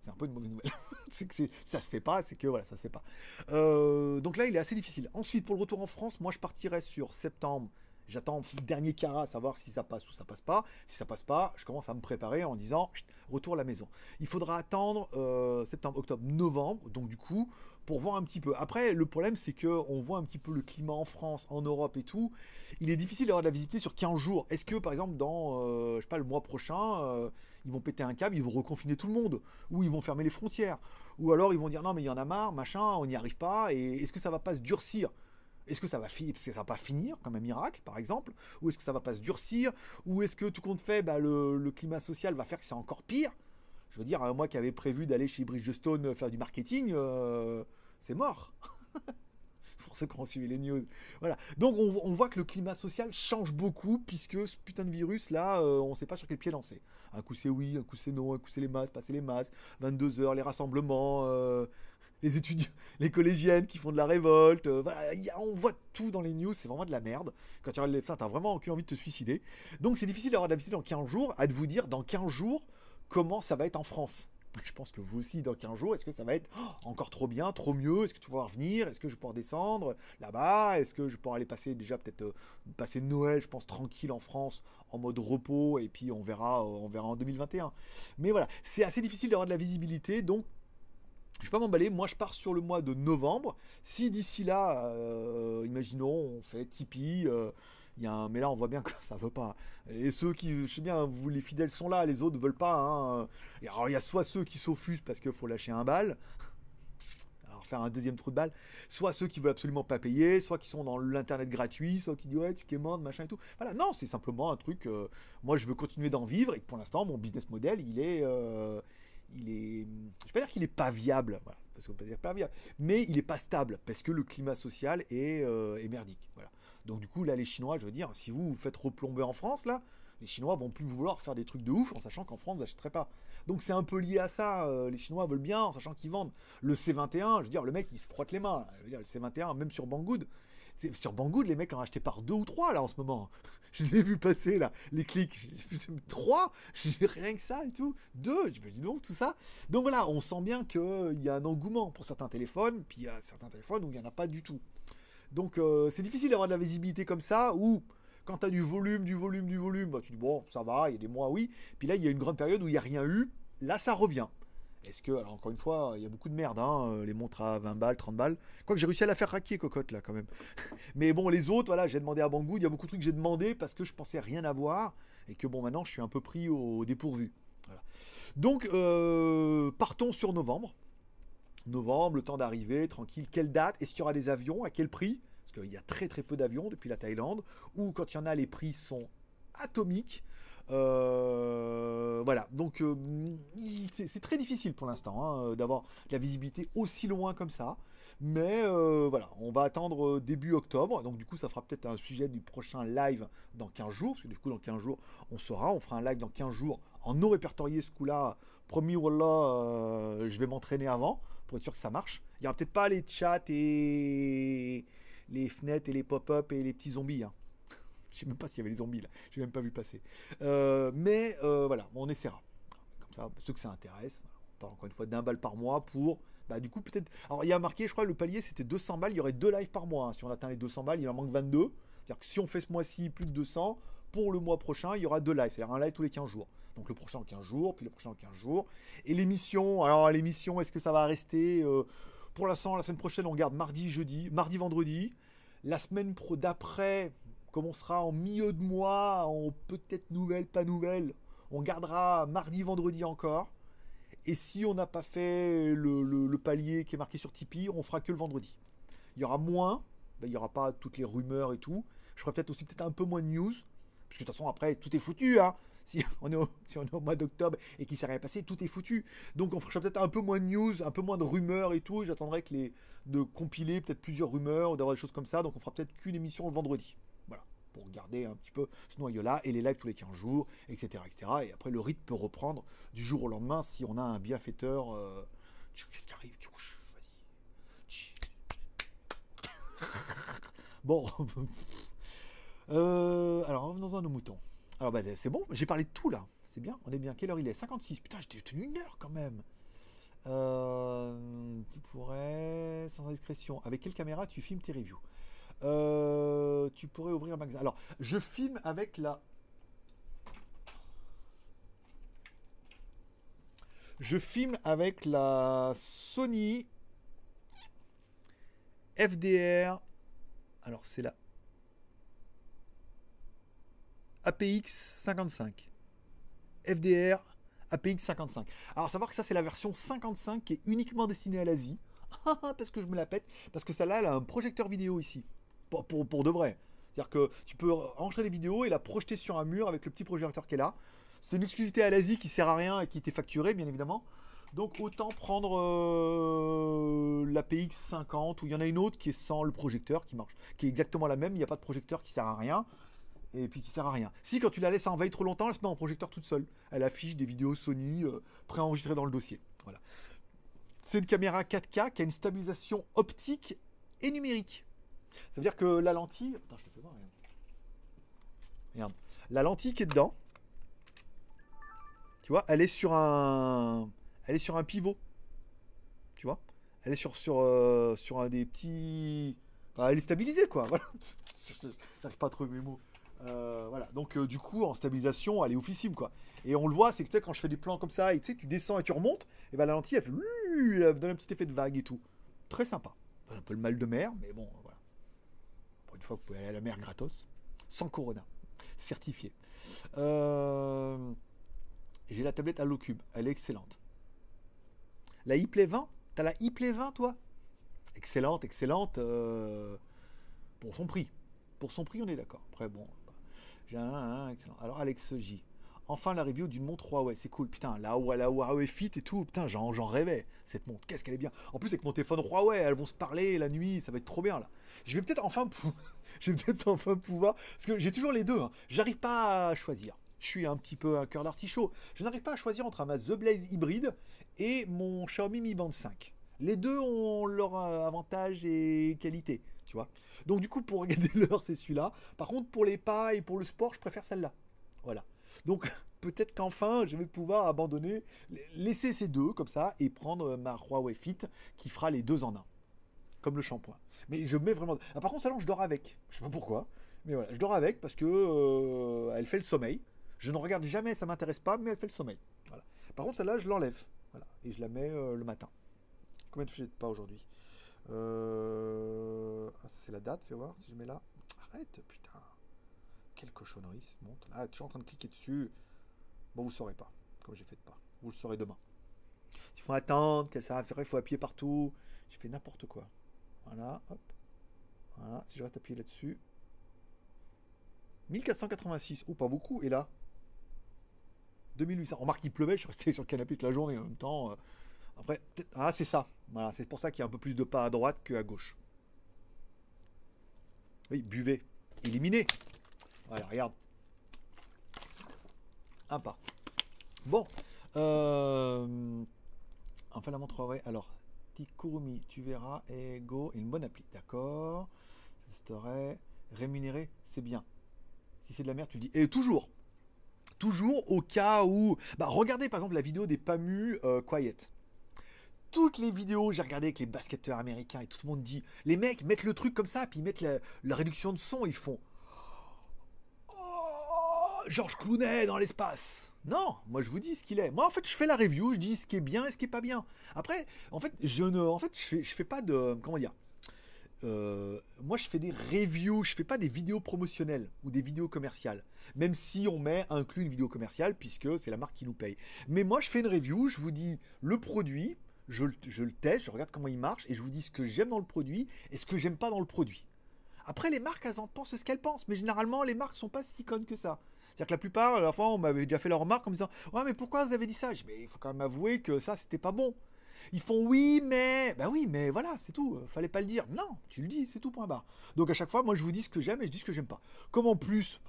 A: c'est un peu une mauvaise nouvelle. c'est que ça se fait pas, c'est que voilà, ça se fait pas. Euh, donc là, il est assez difficile. Ensuite, pour le retour en France, moi, je partirai sur septembre. J'attends dernier carat, savoir si ça passe ou ça passe pas. Si ça passe pas, je commence à me préparer en disant retour à la maison. Il faudra attendre euh, septembre, octobre, novembre. Donc du coup, pour voir un petit peu. Après, le problème, c'est que on voit un petit peu le climat en France, en Europe et tout. Il est difficile d'avoir de la visibilité sur 15 jours. Est-ce que, par exemple, dans, euh, je sais pas, le mois prochain, euh, ils vont péter un câble, ils vont reconfiner tout le monde, ou ils vont fermer les frontières, ou alors ils vont dire non, mais il y en a marre, machin, on n'y arrive pas, et est-ce que ça va pas se durcir? Est-ce que ça va finir, parce que ça va pas finir comme un miracle, par exemple, ou est-ce que ça va pas se durcir, ou est-ce que tout compte fait, bah, le, climat social va faire que c'est encore pire? Je veux dire, moi qui avais prévu d'aller chez Bridgestone faire du marketing, euh, c'est mort. Pour ceux qui ont suivi les news. Voilà. Donc on, voit que le climat social change beaucoup puisque ce putain de virus là, euh, on ne sait pas sur quel pied lancer. Un coup c'est oui, un coup c'est non, un coup c'est les masses, passer les masses, 22 heures, les rassemblements, euh, les étudiants, les collégiennes qui font de la révolte. Euh, voilà, on voit tout dans les news, c'est vraiment de la merde. Quand tu regardes les, t'as vraiment aucune envie de te suicider. Donc c'est difficile d'avoir de la dans 15 jours, à de vous dire dans 15 jours comment ça va être en France. Je pense que vous aussi, dans 15 jours, est-ce que ça va être oh, encore trop bien, trop mieux? Est-ce que tu vas pouvoir venir? Est-ce que je vais pouvoir descendre là-bas? Est-ce que je vais aller passer déjà peut-être euh, passer Noël, je pense, tranquille en France, en mode repos, et puis on verra, euh, on verra en 2021. Mais voilà, c'est assez difficile d'avoir de la visibilité, donc je vais pas m'emballer, moi je pars sur le mois de novembre. Si d'ici là, euh, imaginons, on fait Tipeee, il y a mais là, on voit bien que ça veut pas. Et ceux qui, je sais bien, vous les fidèles sont là, les autres ne veulent pas. Hein. alors, il y a soit ceux qui s'offusent parce qu'il faut lâcher un bal, alors faire un deuxième trou de balle, soit ceux qui veulent absolument pas payer, soit qui sont dans l'internet gratuit, soit qui disent ouais, tu quémandes, machin et tout. Voilà, non, c'est simplement un truc. Euh, moi, je veux continuer d'en vivre et pour l'instant, mon business model, il est. Euh, il est, je vais pas dire qu'il est pas viable, parce qu'on peut dire pas viable, mais il est pas stable parce que le climat social est, euh, est merdique. Voilà. Donc du coup, là, les Chinois, je veux dire, si vous vous faites replomber en France, là, les Chinois vont plus vouloir faire des trucs de ouf en sachant qu'en France, vous n'achèterez pas. Donc c'est un peu lié à ça. Euh, les Chinois veulent bien en sachant qu'ils vendent. Le C21, je veux dire, le mec, il se frotte les mains. Je veux dire, le C21, même sur Banggood. Sur Banggood, les mecs en achetaient par deux ou trois, là, en ce moment. Je les ai vus passer, là, les clics. Trois? Rien que ça et tout. Deux? Je me dis donc, tout ça. Donc voilà, on sent bien qu'il y a un engouement pour certains téléphones, puis il y a certains téléphones où il n'y en a pas du tout. Donc euh, c'est difficile d'avoir de la visibilité comme ça, ou quand tu as du volume, du volume, du volume, bah, tu dis bon, ça va, il y a des mois, oui. Puis là, il y a une grande période où il n'y a rien eu. Là, ça revient. Est-ce que, alors encore une fois, il y a beaucoup de merde, hein, euh, les montres à 20 balles, 30 balles. Quoique j'ai réussi à la faire raquer, cocotte, là, quand même. Mais bon, les autres, voilà, j'ai demandé à Banggood, il y a beaucoup de trucs que j'ai demandé parce que je pensais rien avoir et que bon, maintenant, je suis un peu pris au dépourvu. Donc, euh, partons sur novembre novembre, le temps d'arriver, tranquille. Quelle date? Est-ce qu'il y aura des avions? À quel prix? Parce qu'il y a très très peu d'avions depuis la Thaïlande. Ou quand il y en a, les prix sont atomique. Euh, voilà, donc euh, c'est très difficile pour l'instant hein, d'avoir de la visibilité aussi loin comme ça. Mais euh, voilà, on va attendre début octobre. Donc du coup, ça fera peut-être un sujet du prochain live dans 15 jours. Parce que du coup, dans 15 jours, on saura. On fera un live dans 15 jours en non répertorié ce coup-là. Promis, voilà, je vais m'entraîner avant pour être sûr que ça marche. Il n'y aura peut-être pas les chats et les fenêtres et les pop-up et les petits zombies. Hein. Je sais même pas s'il y avait les zombies là. J'ai même pas vu passer. Euh, mais euh, voilà, on essaiera. Comme ça, ceux que ça intéresse. On parle encore une fois d'un balle par mois pour. Bah, du coup, peut-être. Alors, il y a marqué, je crois, le palier c'était 200 balles. Il y aurait deux lives par mois. Hein. Si on atteint les 200 balles, il en manque 22. C'est-à-dire que si on fait ce mois-ci plus de 200, pour le mois prochain, il y aura deux lives. C'est-à-dire un live tous les 15 jours. Donc le prochain en 15 jours, puis le prochain en 15 jours. Et l'émission, alors l'émission, est-ce que ça va rester euh, Pour l'instant, la semaine prochaine, on garde mardi, jeudi, mardi, vendredi. La semaine pro d'après, comme on sera en milieu de mois, en peut-être nouvelle, pas nouvelle, on gardera mardi, vendredi encore. Et si on n'a pas fait le, palier qui est marqué sur Tipeee, on fera que le vendredi. Il y aura moins, ben, il n'y aura pas toutes les rumeurs et tout. Je ferai peut-être aussi peut-être un peu moins de news. Parce que de toute façon, après, tout est foutu. Hein. Si, on est au, si on est au mois d'octobre et qu'il s'est rien passé, tout est foutu. Donc on fera peut-être un peu moins de news, un peu moins de rumeurs et tout. J'attendrai que les, de compiler peut-être plusieurs rumeurs, d'avoir des choses comme ça. Donc on fera peut-être qu'une émission le vendredi pour garder un petit peu ce noyau-là, et les lives tous les 15 jours, etc., etc. Et après, le rythme peut reprendre du jour au lendemain si on a un bienfaiteur euh, qui arrive. bon. euh, alors, revenons à nos moutons. Alors, bah, c'est bon, j'ai parlé de tout là. C'est bien, on est bien. Quelle heure il est? 56. Putain, j'ai tenu une heure quand même. Euh, qui pourrait, sans indiscrétion, avec quelle caméra tu filmes tes reviews? Euh, tu pourrais ouvrir un magasin. Alors, je filme avec la. Je filme avec la Sony FDR. Alors, c'est la APX 55. FDR APX 55. Alors, savoir que ça, c'est la version 55 qui est uniquement destinée à l'Asie. parce que je me la pète. Parce que celle-là, elle a un projecteur vidéo ici pour, de vrai. C'est-à-dire que tu peux enregistrer les vidéos et la projeter sur un mur avec le petit projecteur qui est là. C'est une exclusivité à l'Asie qui sert à rien et qui était facturée, bien évidemment. Donc autant prendre euh, la PX50 ou il y en a une autre qui est sans le projecteur qui marche, qui est exactement la même. Il n'y a pas de projecteur qui sert à rien et puis qui sert à rien. Si quand tu la laisses en veille trop longtemps, elle se met en projecteur toute seule. Elle affiche des vidéos Sony euh, préenregistrées dans le dossier. Voilà. C'est une caméra 4K qui a une stabilisation optique et numérique. Ça veut dire que la lentille. Attends, je te fais voir, regarde. La lentille qui est dedans. Tu vois, elle est sur un. Elle est sur un pivot. Tu vois? Elle est sur, sur, euh, sur un des petits. elle est stabilisée, quoi. Voilà. J'arrive pas à trouver mes mots. Euh, voilà. Donc, euh, du coup, en stabilisation, elle est oufissime, quoi. Et on le voit, c'est que quand je fais des plans comme ça, tu sais, tu descends et tu remontes, et ben la lentille, elle fait. Elle donne un petit effet de vague et tout. Très sympa. Un peu le mal de mer, mais bon, une fois, vous pouvez aller à la mer gratos, sans Corona, certifié. Euh, j'ai la tablette Cube, elle est excellente. La iPlay 20, t'as la iPlay 20 toi? Excellente, excellente, euh, pour son prix. Pour son prix, on est d'accord. Après, bon, bah, j'ai un, excellent. Alors, Alex J. Enfin, la review d'une montre Huawei, c'est cool. Putain, la, la Huawei Fit et tout, putain, j'en rêvais, cette montre. Qu'est-ce qu'elle est bien. En plus, avec mon téléphone Huawei, elles vont se parler la nuit, ça va être trop bien, là. Je vais peut-être enfin, je vais peut enfin pouvoir... Parce que j'ai toujours les deux, hein. J'arrive pas à choisir. Je suis un petit peu un cœur d'artichaut. Je n'arrive pas à choisir entre ma The Blaze hybride et mon Xiaomi Mi Band 5. Les deux ont leur euh, avantage et qualité, tu vois. Donc du coup, pour regarder l'heure, c'est celui-là. Par contre, pour les pas et pour le sport, je préfère celle-là. Voilà. Donc peut-être qu'enfin je vais pouvoir abandonner, laisser ces deux comme ça et prendre ma Huawei Fit qui fera les deux en un. Comme le shampoing. Mais je mets vraiment. Ah, par contre, celle-là, je dors avec. Je sais pas pourquoi. Mais voilà, je dors avec parce que euh, elle fait le sommeil. Je ne regarde jamais, ça m'intéresse pas, mais elle fait le sommeil. Voilà. Par contre, celle-là, je l'enlève. Voilà. Et je la mets euh, le matin. Combien de fais pas aujourd'hui? Euh... ah, C'est la date, fais voir si je mets là. Arrête, putain. Quelle cochonnerie se monte. Là, toujours en train de cliquer dessus. Bon, vous ne saurez pas, comme j'ai fait de pas. Vous le saurez demain. Il faut attendre, qu'elle ça il faut appuyer partout. J'ai fait n'importe quoi. Voilà, hop. Voilà, si je reste appuyé là-dessus. 1486. Oh, pas beaucoup. Et là 2800. Remarque, il pleuvait, je suis resté sur le canapé toute la journée en même temps. Euh. Après, ah, c'est ça. Voilà, c'est pour ça qu'il y a un peu plus de pas à droite qu'à gauche. Oui, buvez. Éliminez. Voilà, regarde. Un pas. Bon. Euh... Enfin, la montre, ouais. Alors, Tikurumi, tu verras. Et Go, une bonne appli. D'accord. Je Rémunéré, c'est bien. Si c'est de la merde, tu dis. Et toujours. Toujours au cas où. Bah, regardez par exemple la vidéo des PAMU euh, Quiet. Toutes les vidéos, j'ai regardé avec les basketteurs américains et tout le monde dit les mecs mettent le truc comme ça, puis ils mettent la, réduction de son, ils font Georges Clounet dans l'espace. Non, moi je vous dis ce qu'il est. Moi en fait je fais la review, je dis ce qui est bien et ce qui est pas bien. Après, en fait, je ne, en fait, je fais, je pas de, comment dire, euh, moi je fais des reviews, je fais pas des vidéos promotionnelles ou des vidéos commerciales, même si on met inclus une vidéo commerciale puisque c'est la marque qui nous paye. Mais moi je fais une review, je vous dis le produit, je, le teste, je regarde comment il marche et je vous dis ce que j'aime dans le produit et ce que j'aime pas dans le produit. Après les marques elles en pensent ce qu'elles pensent, mais généralement les marques sont pas si connes que ça. C'est-à-dire que la plupart, à la fois, on m'avait déjà fait leur remarque en me disant Ouais, mais pourquoi vous avez dit ça? Mais il faut quand même avouer que ça, c'était pas bon. Ils font oui, mais. Bah oui, mais voilà, c'est tout. Fallait pas le dire. Non, tu le dis, c'est tout, point barre. Donc à chaque fois, moi, je vous dis ce que j'aime et je dis ce que j'aime pas. Comme en plus,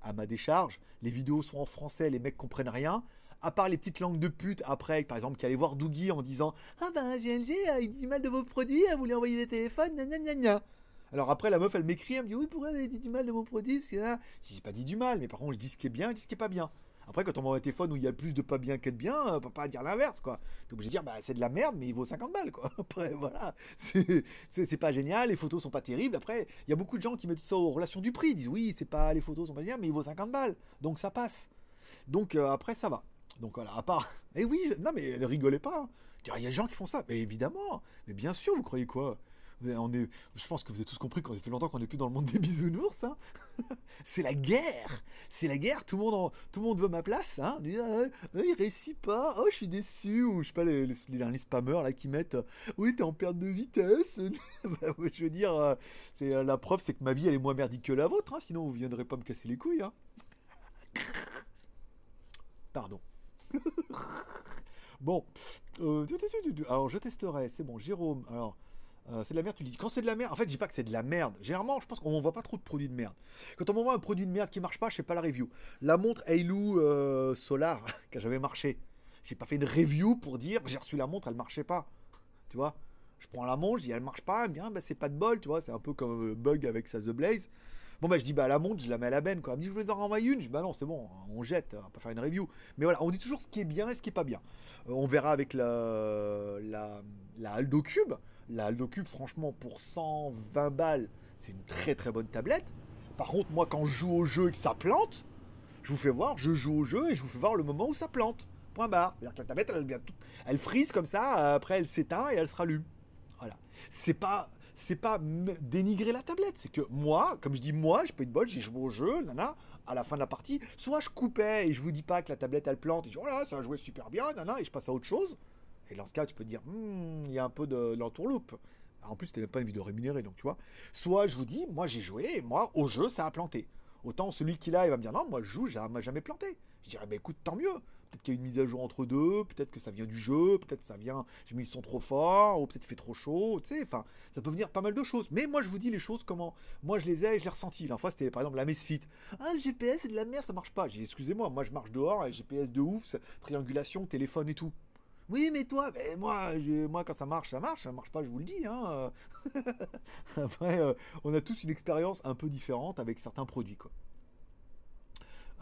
A: à ma décharge, les vidéos sont en français, les mecs comprennent rien. À part les petites langues de pute après, par exemple, qui allaient voir Doogie en disant Ah ben GLG, euh, il dit mal de vos produits, vous lui envoyez des téléphones, gna gna gna Alors après, la meuf, elle m'écrit, elle me dit Oui, pourquoi vous avez dit du mal de vos produits Parce que là, j'ai pas dit du mal, mais par contre, je dis ce qui est bien, je dis ce qui est pas bien. Après, quand on voit un téléphone où il y a plus de pas bien que de bien, on peut pas dire l'inverse, quoi. T'es obligé de dire, bah, c'est de la merde, mais il vaut 50 balles, quoi. Après, voilà. C'est pas génial, les photos sont pas terribles. Après, il y a beaucoup de gens qui mettent ça aux relations du prix. Ils disent, oui, c'est pas, les photos sont pas bien, mais il vaut 50 balles. Donc ça passe. Donc euh, après, ça va. Donc voilà, à part. Eh oui, non, mais ne rigolez pas. Hein. Il y a des gens qui font ça. Mais évidemment. Mais bien sûr, vous croyez quoi? Je pense que vous avez tous compris ça fait longtemps qu'on n'est plus dans le monde des bisounours. Hein. c'est la guerre, c'est la guerre. Tout le monde, tout le monde veut ma place. Hein. Il, ah, il réussit pas. Oh, je suis déçu. Ou je sais pas les, les, spammers là qui mettent. oui, t'es en perte de vitesse. Bah, je veux dire, euh, c'est euh, la preuve, c'est que ma vie elle est moins merdique que la vôtre. Hein. sinon, vous viendrez pas me casser les couilles. Pardon. bon, euh, alors je testerai. C'est bon, Jérôme. Alors. Euh, c'est de la merde, tu dis quand c'est de la merde, en fait, je dis pas que c'est de la merde. Généralement, je pense qu'on m'envoie pas trop de produits de merde. Quand on m'envoie un produit de merde qui marche pas, je fais pas la review. La montre Hailu euh, Solar, qui j'avais marché, j'ai pas fait une review pour dire j'ai reçu la montre, elle marchait pas. Tu vois? Je prends la montre, je dis elle marche pas, bien, bah, c'est pas de bol, tu vois, c'est un peu comme euh, Bug avec sa The Blaze. Bon, bah, je dis, bah, la montre, je la mets à la benne, quoi. Elle me dit, je vous en renvoyer une. Je dis, bah, non, c'est bon, on jette, on pas faire une review. Mais voilà, on dit toujours ce qui est bien et ce qui est pas bien. on verra avec la, la, la Aldo Cube. La Aldo Cube, franchement, pour 120 balles, c'est une très très bonne tablette. Par contre, moi, quand je joue au jeu et que ça plante, je vous fais voir, je joue au jeu et je vous fais voir le moment où ça plante. Point barre. La tablette, elle, elle frise comme ça, après elle s'éteint et elle se rallume. Voilà. C'est pas, c'est pas dénigrer la tablette, c'est que moi, comme je dis moi, je peux être bol, j'ai joué au jeu, nana, à la fin de la partie, soit je coupais et je vous dis pas que la tablette elle plante, et je dis oh là, ça a joué super bien, nana, et je passe à autre chose. Et dans ce cas, tu peux dire, hmm, il y a un peu de, l'entourloupe. En plus, c'était même pas une vidéo rémunérée, donc tu vois. Soit je vous dis, moi j'ai joué, moi au jeu ça a planté. Autant celui qui l'a, il va me dire, non, moi je joue, ça m'a jamais planté. Je dirais, bah écoute, tant mieux. Peut-être qu'il y a une mise à jour entre deux, peut-être que ça vient du jeu, peut-être que ça vient, j'ai mis le son trop fort, ou peut-être il fait trop chaud, tu sais, enfin, ça peut venir pas mal de choses. Mais moi je vous dis les choses comment, moi je les ai je les ressenti. La fois c'était par exemple la Mesfit. Ah, le GPS c'est de la merde, ça marche pas. J'ai excusez-moi, moi je marche dehors, GPS de ouf, triangulation, téléphone et tout. Oui, mais toi, moi, moi, quand ça marche, ça marche. Ça marche pas, je vous le dis. Hein. Après, euh, on a tous une expérience un peu différente avec certains produits. Quoi.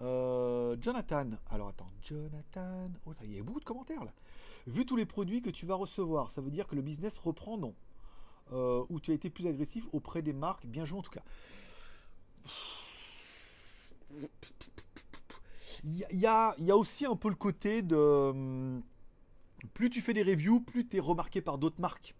A: Euh, Jonathan. Alors attends, Jonathan. Oh, il y a beaucoup de commentaires là. Vu tous les produits que tu vas recevoir, ça veut dire que le business reprend, non? Euh, Ou tu as été plus agressif auprès des marques Bien joué en tout cas? Il y, il y a aussi un peu le côté de hum, plus tu fais des reviews, plus tu es remarqué par d'autres marques.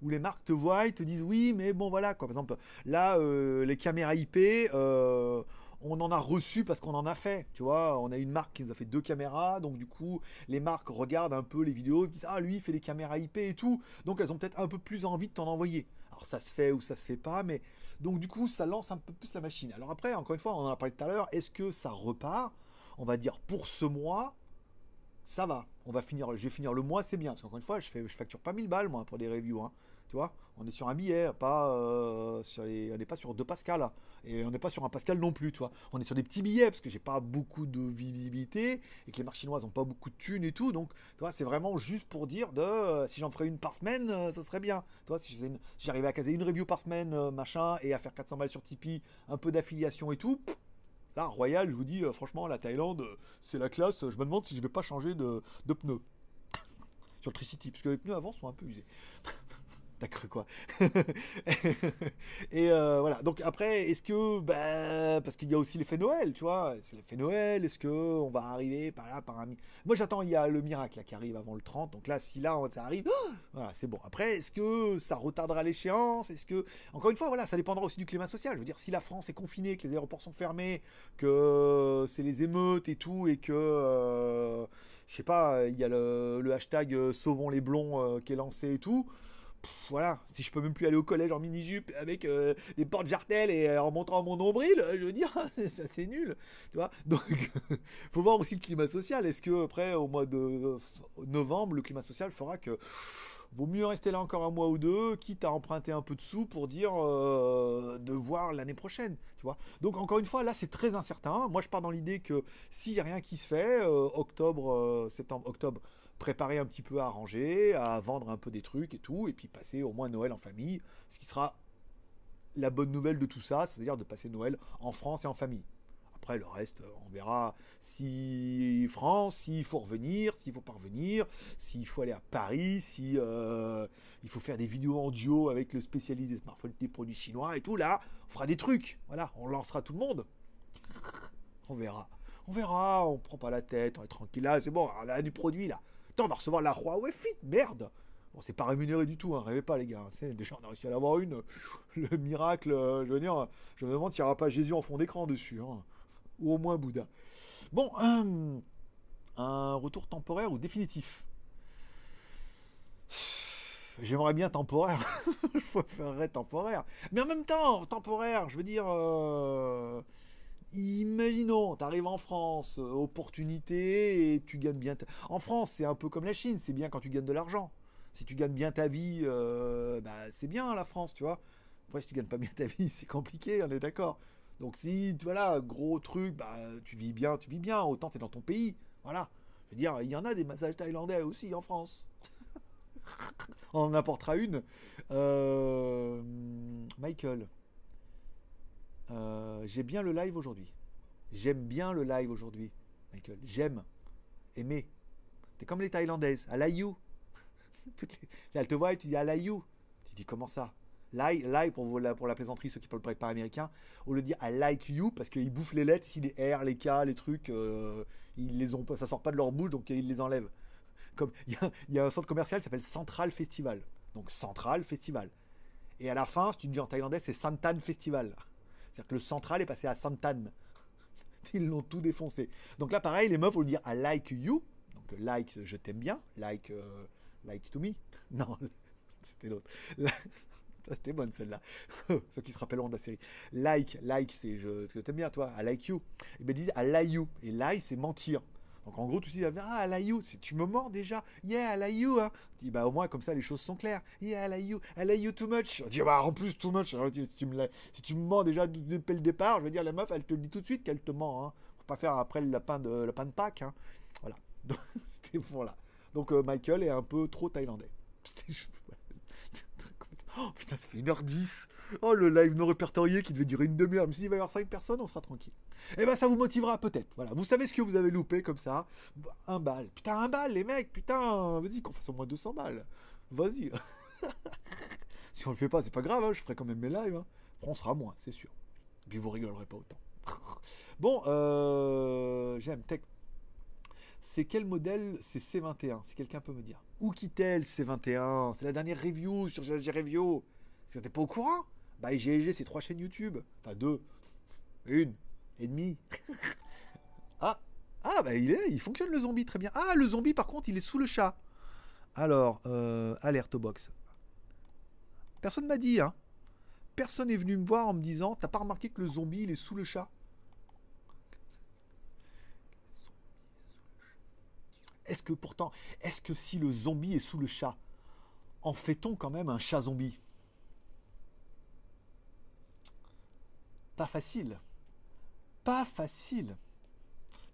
A: Où les marques te voient, ils te disent oui, mais bon voilà quoi. Par exemple, là, euh, les caméras IP, euh, on en a reçu parce qu'on en a fait. Tu vois, on a une marque qui nous a fait deux caméras, donc du coup, les marques regardent un peu les vidéos, ils disent ah lui il fait les caméras IP et tout, donc elles ont peut-être un peu plus envie de t'en envoyer. Alors ça se fait ou ça se fait pas, mais donc du coup ça lance un peu plus la machine. Alors après, encore une fois, on en a parlé tout à l'heure, est-ce que ça repart? On va dire pour ce mois, ça va. On va finir, je vais finir le mois, c'est bien. Parce qu'encore une fois, je, fais, facture pas 1000 balles moi pour des reviews. Hein. Tu vois, on est sur un billet, pas euh, sur les, on n'est pas sur deux Pascal et on n'est pas sur un Pascal non plus, tu vois. On est sur des petits billets parce que j'ai pas beaucoup de visibilité et que les marques chinoises ont pas beaucoup de thunes et tout, donc tu vois, c'est vraiment juste pour dire de euh, si j'en ferais une par semaine, euh, ça serait bien. Tu vois, si j'arrivais à caser une review par semaine, machin, et à faire 400 balles sur Tipeee, un peu d'affiliation et tout. Royal, je vous dis, franchement, la Thaïlande, c'est la classe. Je me demande si je vais pas changer de, de pneus sur le Tricity, parce que les pneus avant sont un peu usés. T'as cru quoi? Et euh, voilà. Donc après, est-ce que, bah, parce qu'il y a aussi l'effet Noël, tu vois, c'est l'effet Noël. Est-ce que on va arriver par là, par un. Moi, j'attends. Il y a le miracle qui arrive avant le 30. Donc là, si là ça arrive, voilà, c'est bon. Après, est-ce que ça retardera l'échéance? Est-ce que, encore une fois, voilà, ça dépendra aussi du climat social. Je veux dire, si la France est confinée, que les aéroports sont fermés, que c'est les émeutes et tout, et que, euh, je sais pas, il y a le, hashtag euh, Sauvons les blonds qui est lancé et tout voilà, si je peux même plus aller au collège en mini-jupe avec euh, les portes jartelles et euh, en montrant mon nombril, je veux dire, ça c'est nul, tu vois. Donc, faut voir aussi le climat social. Est-ce que après, au mois de novembre, le climat social fera que vaut mieux rester là encore un mois ou deux, quitte à emprunter un peu de sous pour dire euh, de voir l'année prochaine, tu vois. Donc encore une fois, là c'est très incertain. Moi je pars dans l'idée que s'il n'y a rien qui se fait, octobre, septembre, octobre, préparer un petit peu à arranger, à vendre un peu des trucs et tout, et puis passer au moins Noël en famille, ce qui sera la bonne nouvelle de tout ça, c'est-à-dire de passer Noël en France et en famille. Après, le reste, on verra si France, s'il faut revenir, s'il faut pas revenir, s'il faut aller à Paris, si euh, il faut faire des vidéos en duo avec le spécialiste des smartphones, des produits chinois et tout. Là, on fera des trucs. Voilà, on lancera tout le monde. on verra. On verra, on prend pas la tête, on est tranquille là, c'est bon, on a du produit là on va recevoir la Huawei Fit, merde Bon, c'est pas rémunéré du tout, hein, rêvez pas les gars. déjà, on a réussi à l'avoir une. Le miracle, euh, je veux dire, je me demande s'il n'y aura pas Jésus en fond d'écran dessus. Hein. Ou au moins Bouddha. Bon, un retour temporaire ou définitif? J'aimerais bien temporaire. je préférerais temporaire. Mais en même temps, temporaire, je veux dire. Euh, Imaginons, tu arrives en France, euh, opportunité, et tu gagnes bien. En France, c'est un peu comme la Chine, c'est bien quand tu gagnes de l'argent. Si tu gagnes bien ta vie, euh, bah, c'est bien la France, tu vois. Après, si tu gagnes pas bien ta vie, c'est compliqué, on est d'accord. Donc si, voilà, gros truc, bah, tu vis bien, tu vis bien, autant tu es dans ton pays. Voilà. Je veux dire, il y en a des massages thaïlandais aussi en France. on en apportera une. Euh, Michael. Euh, j'ai bien le live aujourd'hui. J'aime bien le live aujourd'hui, Michael. J'aime. Aimer. T'es comme les Thaïlandaises. I like you. Elle te voit et tu dis I like you. Tu dis comment ça? Like, like pour, la, la plaisanterie, ceux qui parlent pas américain, lieu de dire I like you, parce qu'ils bouffent les lettres, ici les R, les K, les trucs, euh, ils les ont ça sort pas de leur bouche, donc ils les enlèvent. Comme il y, y, a un centre commercial qui s'appelle Central Festival. Donc Central Festival. Et à la fin, si tu dis en thaïlandais, c'est Santan Festival. C'est-à-dire que le central est passé à Santan. Ils l'ont tout défoncé. Donc là, pareil, les meufs vont dire I like you. Donc like, je t'aime bien. Like, euh, like to me. Non, c'était l'autre. C'était bonne celle-là. Ceux qui se rappelleront de la série. Like, like, c'est je, t'aime bien, toi. I like you. Et bien, ils disent I like you. Et lie, c'est mentir. Donc en gros, tu dis, ah, I like you, si tu me mens déjà, yeah, I like you, hein. dis, bah au moins comme ça les choses sont claires, yeah, I like you, I like you too much. Je dis, bah en plus, too much, si tu me, si tu me mens déjà depuis le départ, je veux dire, la meuf, elle te le dit tout de suite qu'elle te ment, hein. Faut pas faire après le lapin de, lapin de Pâques, hein. Voilà. C'était voilà. Donc euh, Michael est un peu trop thaïlandais. Oh putain, ça fait 1h10. Oh, le live non répertorié qui devait durer une demi-heure. Mais s'il va y avoir 5 personnes, on sera tranquille. Eh ben, ça vous motivera peut-être. Voilà. Vous savez ce que vous avez loupé comme ça. Un bal. Putain, un bal, les mecs. Putain, vas-y, qu'on fasse au moins 200 balles. Vas-y. si on le fait pas, c'est pas grave. Hein, je ferai quand même mes lives. Hein. on sera moins, c'est sûr. Et puis vous rigolerez pas autant. bon, euh, j'aime Tech. C'est quel modèle? C'est C21, si quelqu'un peut me dire. Où quitte-t-elle C21 C'est la dernière review sur GLG Review. Vous n'êtes pas au courant? Bah, GLG, c'est trois chaînes YouTube. Enfin, deux. Une. Et demie. ah Ah, bah, il, est, il fonctionne le zombie très bien. Ah, le zombie, par contre, il est sous le chat. Alors, euh, alerte au box. Personne m'a dit, hein. Personne n'est venu me voir en me disant T'as pas remarqué que le zombie il est sous le chat? Est-ce que pourtant, est-ce que si le zombie est sous le chat, en fait-on quand même un chat zombie? Pas facile. Pas facile.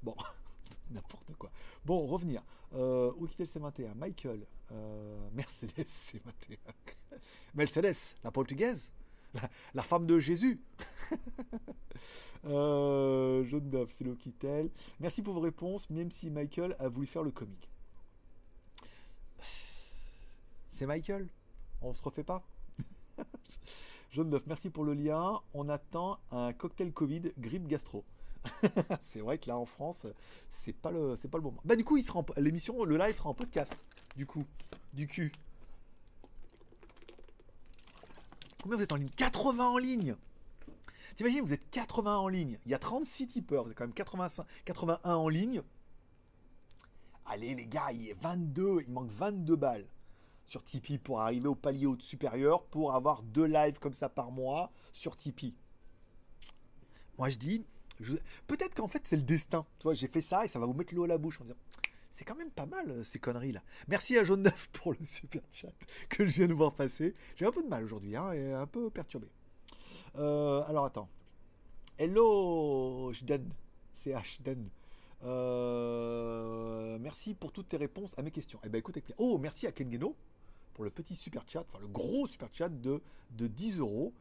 A: Bon, n'importe quoi. Bon, revenir. Euh, où quitter le C21 Michael. Euh, Mercedes C21. Mercedes, la portugaise la, femme de Jésus. euh, jaune d'œuf, c'est l'Oquitel. Merci pour vos réponses, même si Michael a voulu faire le comique. C'est Michael? On se refait pas? Jaune merci pour le lien. On attend un cocktail Covid, grippe gastro. c'est vrai que là en France, c'est pas le, c'est pas le moment. Bah du coup, il sera l'émission, le live sera en podcast. Du coup, du cul. Combien vous êtes en ligne? 80 en ligne T'imagines, vous êtes 80 en ligne. Il y a 36 tipeurs, vous êtes quand même 85, 81 en ligne. Allez les gars, il est 22, il manque 22 balles sur Tipeee pour arriver au palier supérieur pour avoir deux lives comme ça par mois sur Tipeee. Moi je dis, peut-être qu'en fait c'est le destin. Tu vois, j'ai fait ça et ça va vous mettre l'eau à la bouche en disant c'est quand même pas mal euh, ces conneries là. Merci à Jaune Neuf pour le super chat que je viens de voir passer. J'ai un peu de mal aujourd'hui, hein, et un peu perturbé. Euh, alors attends. Hello, Jden. C'est Hden. Euh, merci pour toutes tes réponses à mes questions. Eh ben écoute, oh merci à Kengeno pour le petit super chat, enfin le gros super chat de, de 10 euros.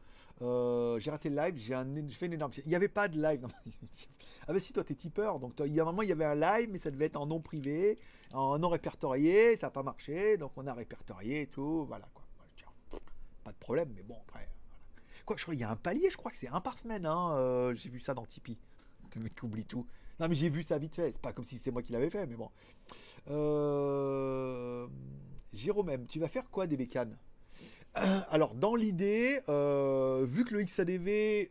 A: Euh, j'ai raté le live, j'ai fait une énorme. Il n'y avait pas de live. ah bah si, toi t'es tipeur, donc il y a un moment il y avait un live, mais ça devait être en non privé, en non répertorié, ça n'a pas marché, donc on a répertorié et tout, voilà quoi. Pas de problème, mais bon après. Quoi, je crois qu'il y a un palier, je crois que c'est un par semaine, hein, euh, j'ai vu ça dans Tipeee. Le mec oublie tout. Non mais j'ai vu ça vite fait, c'est pas comme si c'est moi qui l'avais fait, mais bon. Euh... Jérôme, tu vas faire quoi des bécanes alors, dans l'idée, euh, vu que le XADV,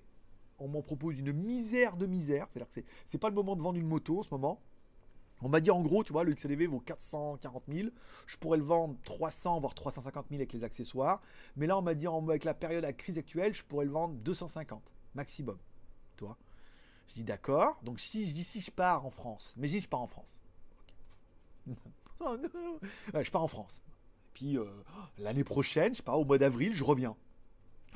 A: on m'en propose une misère de misère, c'est-à-dire que c'est pas le moment de vendre une moto en ce moment. On m'a dit en gros, tu vois, le XADV vaut 440 000. Je pourrais le vendre 300 voire 350 000 avec les accessoires. Mais là, on m'a dit avec la période, la crise actuelle, je pourrais le vendre 250 maximum. Tu vois Je dis d'accord. Donc si je dis si je pars en France, mais je pars en France. Je pars en France. Puis euh, l'année prochaine, je sais pas, au mois d'avril, je reviens.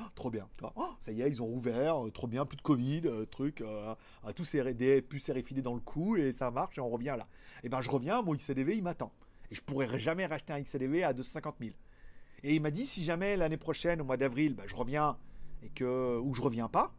A: Oh, trop bien. Oh, ça y est, ils ont rouvert, euh, trop bien, plus de Covid, euh, truc, à tous des puces RFID dans le cou et ça marche on revient là. Et eh ben je reviens, mon XCDV il m'attend. Et je pourrais jamais racheter un XCDV à 250 000. Et il m'a dit si jamais l'année prochaine, au mois d'avril, ben, je reviens et que ou je reviens pas,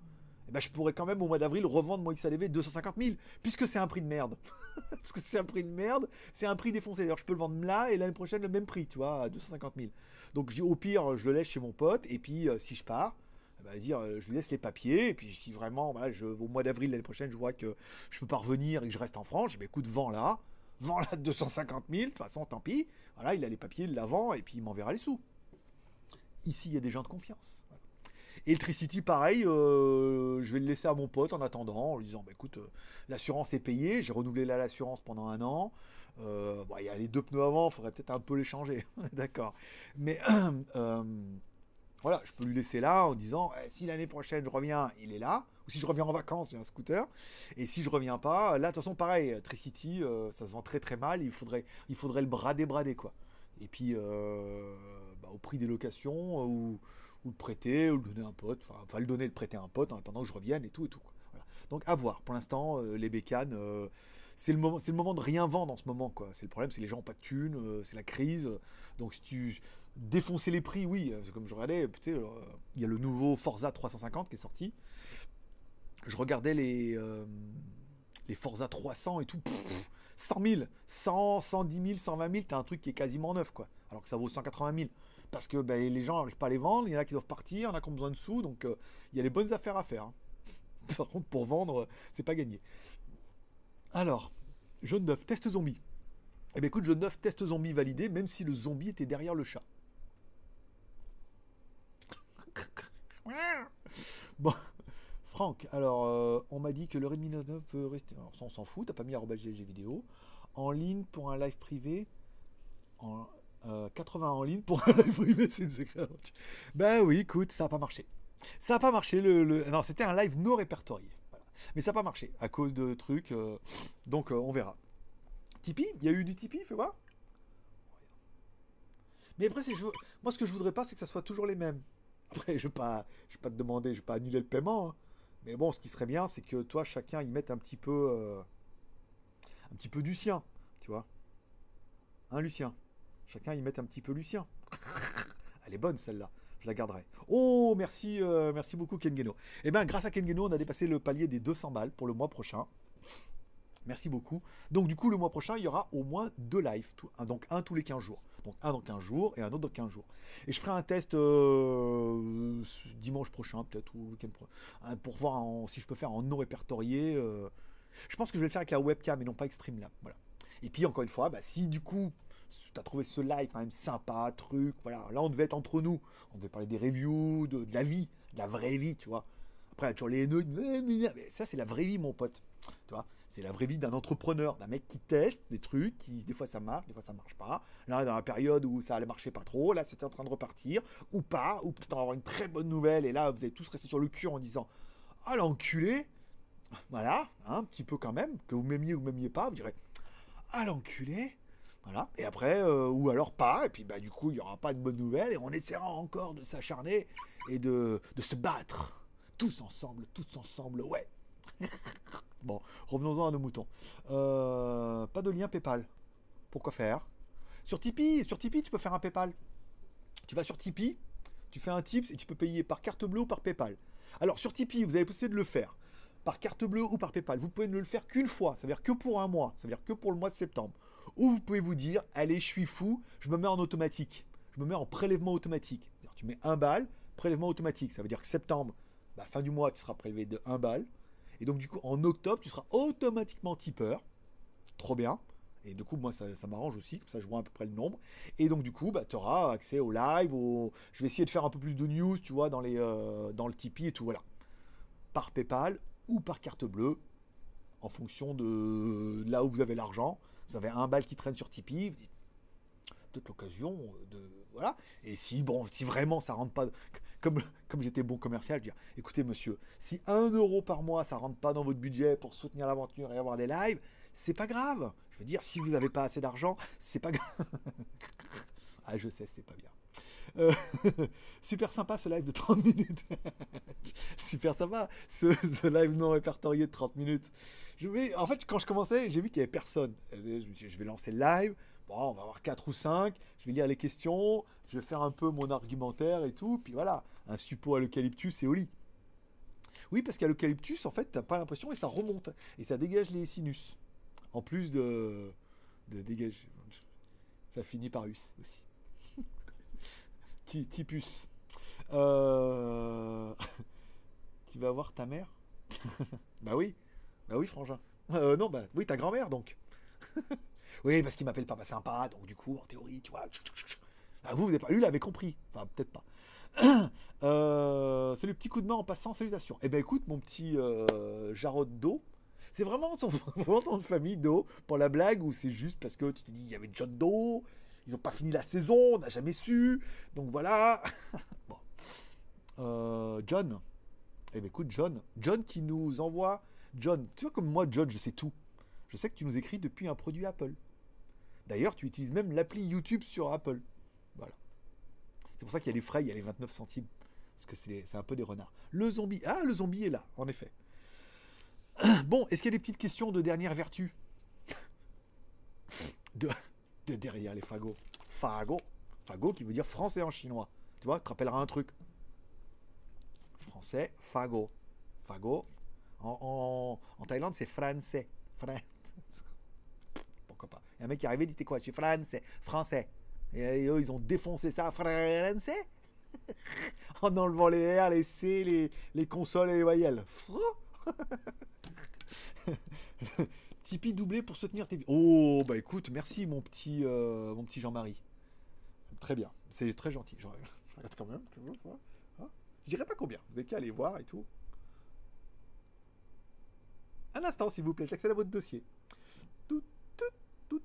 A: eh ben, je pourrais quand même au mois d'avril revendre mon XADV 250 000, puisque c'est un prix de merde. Parce que c'est un prix de merde, c'est un prix défoncé. D'ailleurs, je peux le vendre là et l'année prochaine le même prix, tu vois, à 250 000. Donc au pire, je le laisse chez mon pote, et puis euh, si je pars, eh ben, dire, euh, je lui laisse les papiers, et puis si vraiment, je, au mois d'avril l'année prochaine, je vois que je peux pas revenir et que je reste en France, je dis, écoute, vends là, vends là 250 000, de toute façon, tant pis. Voilà, il a les papiers, il la vend, et puis il m'enverra les sous. Ici, il y a des gens de confiance. Electricity, pareil, euh, je vais le laisser à mon pote en attendant, en lui disant bah, écoute, euh, l'assurance est payée, j'ai renouvelé l'assurance pendant un an. Euh, il y a les deux pneus avant, il faudrait peut-être un peu les changer, d'accord. Mais voilà, je peux lui laisser là en disant eh, si l'année prochaine je reviens, il est là. Ou si je reviens en vacances, j'ai un scooter. Et si je reviens pas, là de toute façon pareil, Tricity, ça se vend très très mal. Il faudrait, il faudrait le brader brader quoi. Et puis bah, au prix des locations ou ou le prêter, ou le donner à un pote, enfin, le donner, le prêter à un pote en attendant que je revienne et tout et tout. Donc à voir. Pour l'instant, euh, les bécanes, euh, c'est le moment, c'est le de rien vendre en ce moment quoi. C'est le problème, c'est les gens n'ont pas de thunes, euh, c'est la crise. Donc si tu défoncer les prix, oui, comme je regardais, il y a le nouveau Forza 350 qui est sorti. Je regardais les les Forza 300 et tout. 100 000, 100, 110 000, 120 000, t'as un truc qui est quasiment neuf quoi. Alors que ça vaut 180 000 parce que ben, les gens n'arrivent pas à les vendre, il y en a qui doivent partir, il y en a qui ont besoin de sous, donc euh, il y a les bonnes affaires à faire. Hein. Par contre, pour vendre, c'est pas gagné. Alors, jaune 9, test zombie. Eh bien écoute, jaune 9, test zombie validé, même si le zombie était derrière le chat. bon, Franck, alors euh, on m'a dit que le Redmi Note 9 peut rester. Alors ça on s'en fout, t'as pas mis à GG vidéo. En ligne pour un live privé. En, 80 euh, en ligne pour un live privé, c'est Ben oui, écoute, ça n'a pas marché. Ça n'a pas marché. Le, Non, c'était un live non répertorié. Mais ça n'a pas marché à cause de trucs. Euh, donc, on verra. Tipeee Il y a eu du Tipeee, fais voir. Mais après, je... moi, ce que je voudrais pas, c'est que ça soit toujours les mêmes. Après, je ne vais, pas... vais pas te demander, je vais pas annuler le paiement. Hein. Mais bon, ce qui serait bien, c'est que toi, chacun y mette un petit peu, euh, un petit peu du sien, tu vois. Hein, Lucien? Chacun y mette un petit peu Lucien. Elle est bonne celle-là. Je la garderai. Oh, merci, euh, merci beaucoup Kengeno. Eh bien, grâce à Kengeno, on a dépassé le palier des 200 balles pour le mois prochain. Merci beaucoup. Donc du coup, le mois prochain, il y aura au moins deux lives, donc un tous les 15 jours. Donc un dans 15 jours et un autre dans 15 jours. Et je ferai un test euh, dimanche prochain, peut-être, ou week-end prochain, pour voir si je peux faire en non répertorié. Euh. je pense que je vais le faire avec la webcam et non pas avec Streamlab. Voilà. Et puis encore une fois, bah, si du coup tu as trouvé ce live quand même sympa, truc, voilà, là on devait être entre nous, on devait parler des reviews, de, la vie, de la vraie vie, tu vois. Après, toujours les haineux, mais ça c'est la vraie vie, mon pote, tu vois. C'est la vraie vie d'un entrepreneur, d'un mec qui teste des trucs, qui des fois ça marche, des fois ça marche pas. Là, dans la période où ça allait marcher pas trop, là c'était en train de repartir, ou pas, ou peut-être avoir une très bonne nouvelle, et là vous avez tous resté sur le cul en disant Ah l'enculé Voilà, hein, un petit peu quand même, que vous m'aimiez ou m'aimiez pas, vous direz Ah l'enculé Et après, euh, ou alors pas, et puis bah du coup, il n'y aura pas de bonne nouvelle, et on essaiera encore de s'acharner et de, de se battre. Tous ensemble, tous ensemble, ouais. Bon, revenons-en à nos moutons. Euh, pas de lien PayPal. Pourquoi faire? Sur Tipeee, sur Tipeee, tu peux faire un PayPal. Tu vas sur Tipeee, tu fais un tips et tu peux payer par carte bleue ou par PayPal. Alors sur Tipeee, vous avez possibilité de le faire par carte bleue ou par PayPal. Vous pouvez ne le faire qu'une fois, ça veut dire que pour un mois, ça veut dire que pour le mois de septembre. Ou vous pouvez vous dire, allez, je suis fou, je me mets en automatique. Je me mets en prélèvement automatique. Tu mets un balle, prélèvement automatique. Ça veut dire que septembre, bah, fin du mois, tu seras prélevé de 1 balle. Et donc, du coup, en octobre, tu seras automatiquement tipeur. Trop bien. Et du coup, moi, ça, m'arrange aussi, comme ça, je vois à peu près le nombre. Et donc, du coup, bah, tu auras accès au live. Au... Je vais essayer de faire un peu plus de news, tu vois, dans, les, euh, dans le Tipeee et tout, voilà. Par PayPal ou par carte bleue, en fonction de là où vous avez l'argent. Vous avez un bal qui traîne sur Tipeee, vous dites, peut-être l'occasion de voilà. Et si bon, si vraiment ça rentre pas, comme comme j'étais bon commercial, je dis, écoutez monsieur, si un euro par mois ça rentre pas dans votre budget pour soutenir l'aventure et avoir des lives, c'est pas grave. Je veux dire, si vous n'avez pas assez d'argent, c'est pas grave. ah, je sais, c'est pas bien. Euh, super sympa ce live de 30 minutes. super sympa ce, live non répertorié de 30 minutes. En fait, quand je commençais, j'ai vu qu'il n'y avait personne. Je me suis dit, je vais lancer le live. Bon, on va avoir 4 ou 5. Je vais lire les questions. Je vais faire un peu mon argumentaire et tout. Puis voilà, un suppôt à l'eucalyptus et au lit. Oui, parce qu'à l'eucalyptus, en fait, t'as pas l'impression et ça remonte. Et ça dégage les sinus. En plus de, de dégager. Ça finit par us aussi. Tipus. Euh... tu vas voir ta mère Bah oui. Bah oui, frangin. Euh, non, bah oui, ta grand-mère donc. oui, parce qu'il m'appelle papa sympa, donc du coup, en théorie, tu vois. Bah, vous, vous n'avez pas. Lui, il avait compris. Enfin, peut-être pas. Euh, c'est le petit coup de main en passant, salutations. Eh ben écoute, mon petit euh, Jarod d'eau. C'est vraiment ton, vraiment famille d'eau pour la blague ou c'est juste parce que tu t'es dit il y avait John Doe, ils n'ont pas fini la saison, on n'a jamais su. Donc voilà. Euh, John. Eh ben écoute, John. John qui nous envoie. John, tu vois comme moi, John, je sais tout. Je sais que tu nous écris depuis un produit Apple. D'ailleurs, tu utilises même l'appli YouTube sur Apple. Voilà. C'est pour ça qu'il y a les frais, il y a les 29 centimes. Parce que c'est un peu des renards. Le zombie. Ah, le zombie est là, en effet. Bon, est-ce qu'il y a des petites questions de dernière vertu? De, derrière les fagots. Fagot. Fagot qui veut dire français en chinois. Tu vois, tu te rappelleras un truc. Français, fagot. Fagot. En, en, Thaïlande, c'est français. Pourquoi pas a un mec qui est arrivé, il dit quoi? Je suis français. Français. Et, ils ont défoncé ça. Français? En enlevant les R, les C, les, les consoles et les voyelles. Tipeee doublé pour soutenir tes Oh, bah écoute, merci mon petit, euh, petit Jean-Marie. Très bien, c'est très gentil. Je regarde dirais pas combien, vous avez qu'à aller voir et tout. Un instant, s'il vous plaît, j'accède à votre dossier.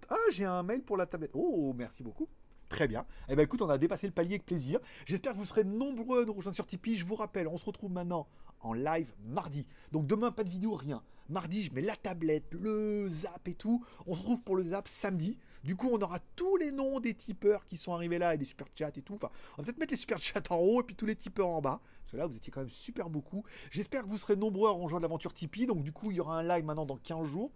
A: Ah, j'ai un mail pour la tablette. Oh, merci beaucoup. Très bien. Eh ben écoute, on a dépassé le palier avec plaisir. J'espère que vous serez nombreux à nous rejoindre sur Tipeee. Je vous rappelle, on se retrouve maintenant en live mardi. Donc demain, pas de vidéo, rien. Mardi, je mets la tablette, le zap et tout. On se retrouve pour le zap samedi. Du coup, on aura tous les noms des tipeurs qui sont arrivés là et des super chats et tout. Enfin, on va peut-être mettre les super chats en haut et puis tous les tipeurs en bas. Parce que là, vous étiez quand même super beaucoup. J'espère que vous serez nombreux à rejoindre l'aventure Tipeee. Donc du coup, il y aura un live maintenant dans 15 jours.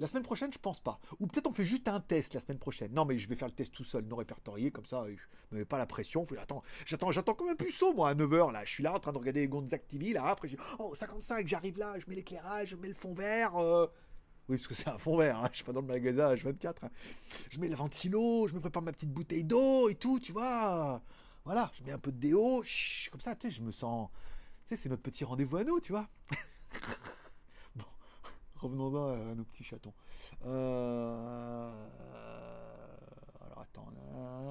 A: La semaine prochaine, je pense pas. Ou peut-être on fait juste un test la semaine prochaine. Non, mais je vais faire le test tout seul, non répertorié, comme ça, je me mets pas la pression. Attends, j'attends, j'attends comme un puceau, moi, à H là. Je suis là en train de regarder Gonzac TV, là. Après, je dis, oh, 55, j'arrive là, je mets l'éclairage, je mets le fond vert. Euh. Oui, parce que c'est un fond vert, hein. je suis pas dans le magasin H24. Hein. Je mets le ventilo, je me prépare ma petite bouteille d'eau et tout, tu vois. Voilà, je mets un peu de déo, comme ça, tu sais, je me sens. Tu sais, c'est notre petit rendez-vous à nous, tu vois. Revenons-en à, nos petits chatons. Euh, alors attends,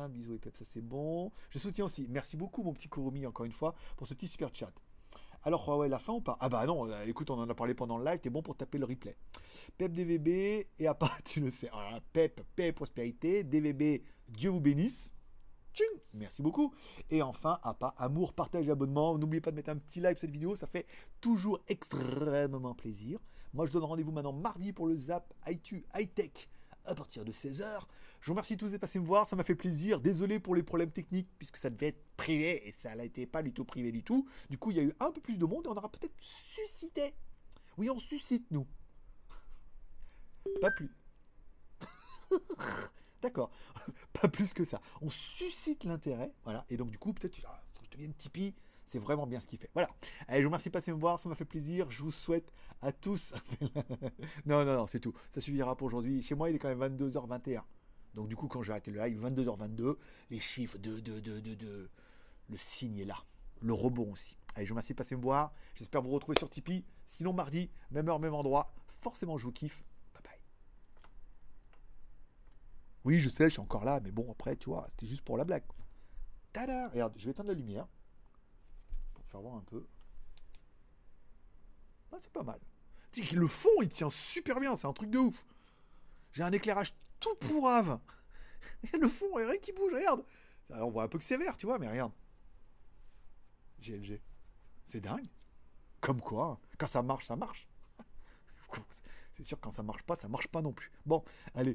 A: bisous et pep, ça c'est bon. Je soutiens aussi. Merci beaucoup mon petit Kurumi encore une fois pour ce petit super chat. Alors ouais, la fin ou pas? Ah bah non, euh, écoute, on en a parlé pendant le live, t'es bon pour taper le replay. Pep DVB, et à part, tu le sais. Alors, Pep, paix, prospérité, DVB, Dieu vous bénisse. Merci beaucoup. Et enfin, à amour, partage abonnement. N'oubliez pas de mettre un petit like cette vidéo, ça fait toujours extrêmement plaisir. Moi, je donne rendez-vous maintenant mardi pour le Zap ITU High Tech à partir de 16h. Je vous remercie tous d'être passés me voir, ça m'a fait plaisir. Désolé pour les problèmes techniques, puisque ça devait être privé et ça n'a été pas du tout privé du tout. Du coup, il y a eu un peu plus de monde et on aura peut-être suscité. Oui, on suscite, nous. Pas plus. D'accord. pas plus que ça. On suscite l'intérêt. Voilà. Et donc, du coup, peut-être, ah, que je devienne Tipeee. C'est vraiment bien ce qu'il fait. Voilà. Allez, je vous remercie de passer me voir. Ça m'a fait plaisir. Je vous souhaite à tous. non, non, non, c'est tout. Ça suffira pour aujourd'hui. Chez moi, il est quand même 22h21. Donc, du coup, quand j'ai arrêté le live, 22h22, les chiffres de, de, de, de, de... Le signe est là. Le rebond aussi. Allez, je vous remercie de passer me voir. J'espère vous retrouver sur Tipeee. Sinon, mardi, même heure, même endroit. Forcément, je vous kiffe. Bye bye. Oui, je sais, je suis encore là, mais bon, après, tu vois, c'était juste pour la blague. Tada Regarde, je vais éteindre la lumière faire voir un peu. Ah, c'est pas mal. Le fond, il tient super bien, c'est un truc de ouf. J'ai un éclairage tout pourrave. Et le fond, il rien qui bouge, regarde. on voit un peu que c'est vert, tu vois, mais regarde. GLG. C'est dingue. Comme quoi, hein. quand ça marche, ça marche. C'est sûr, quand ça marche pas, ça marche pas non plus. Bon, allez.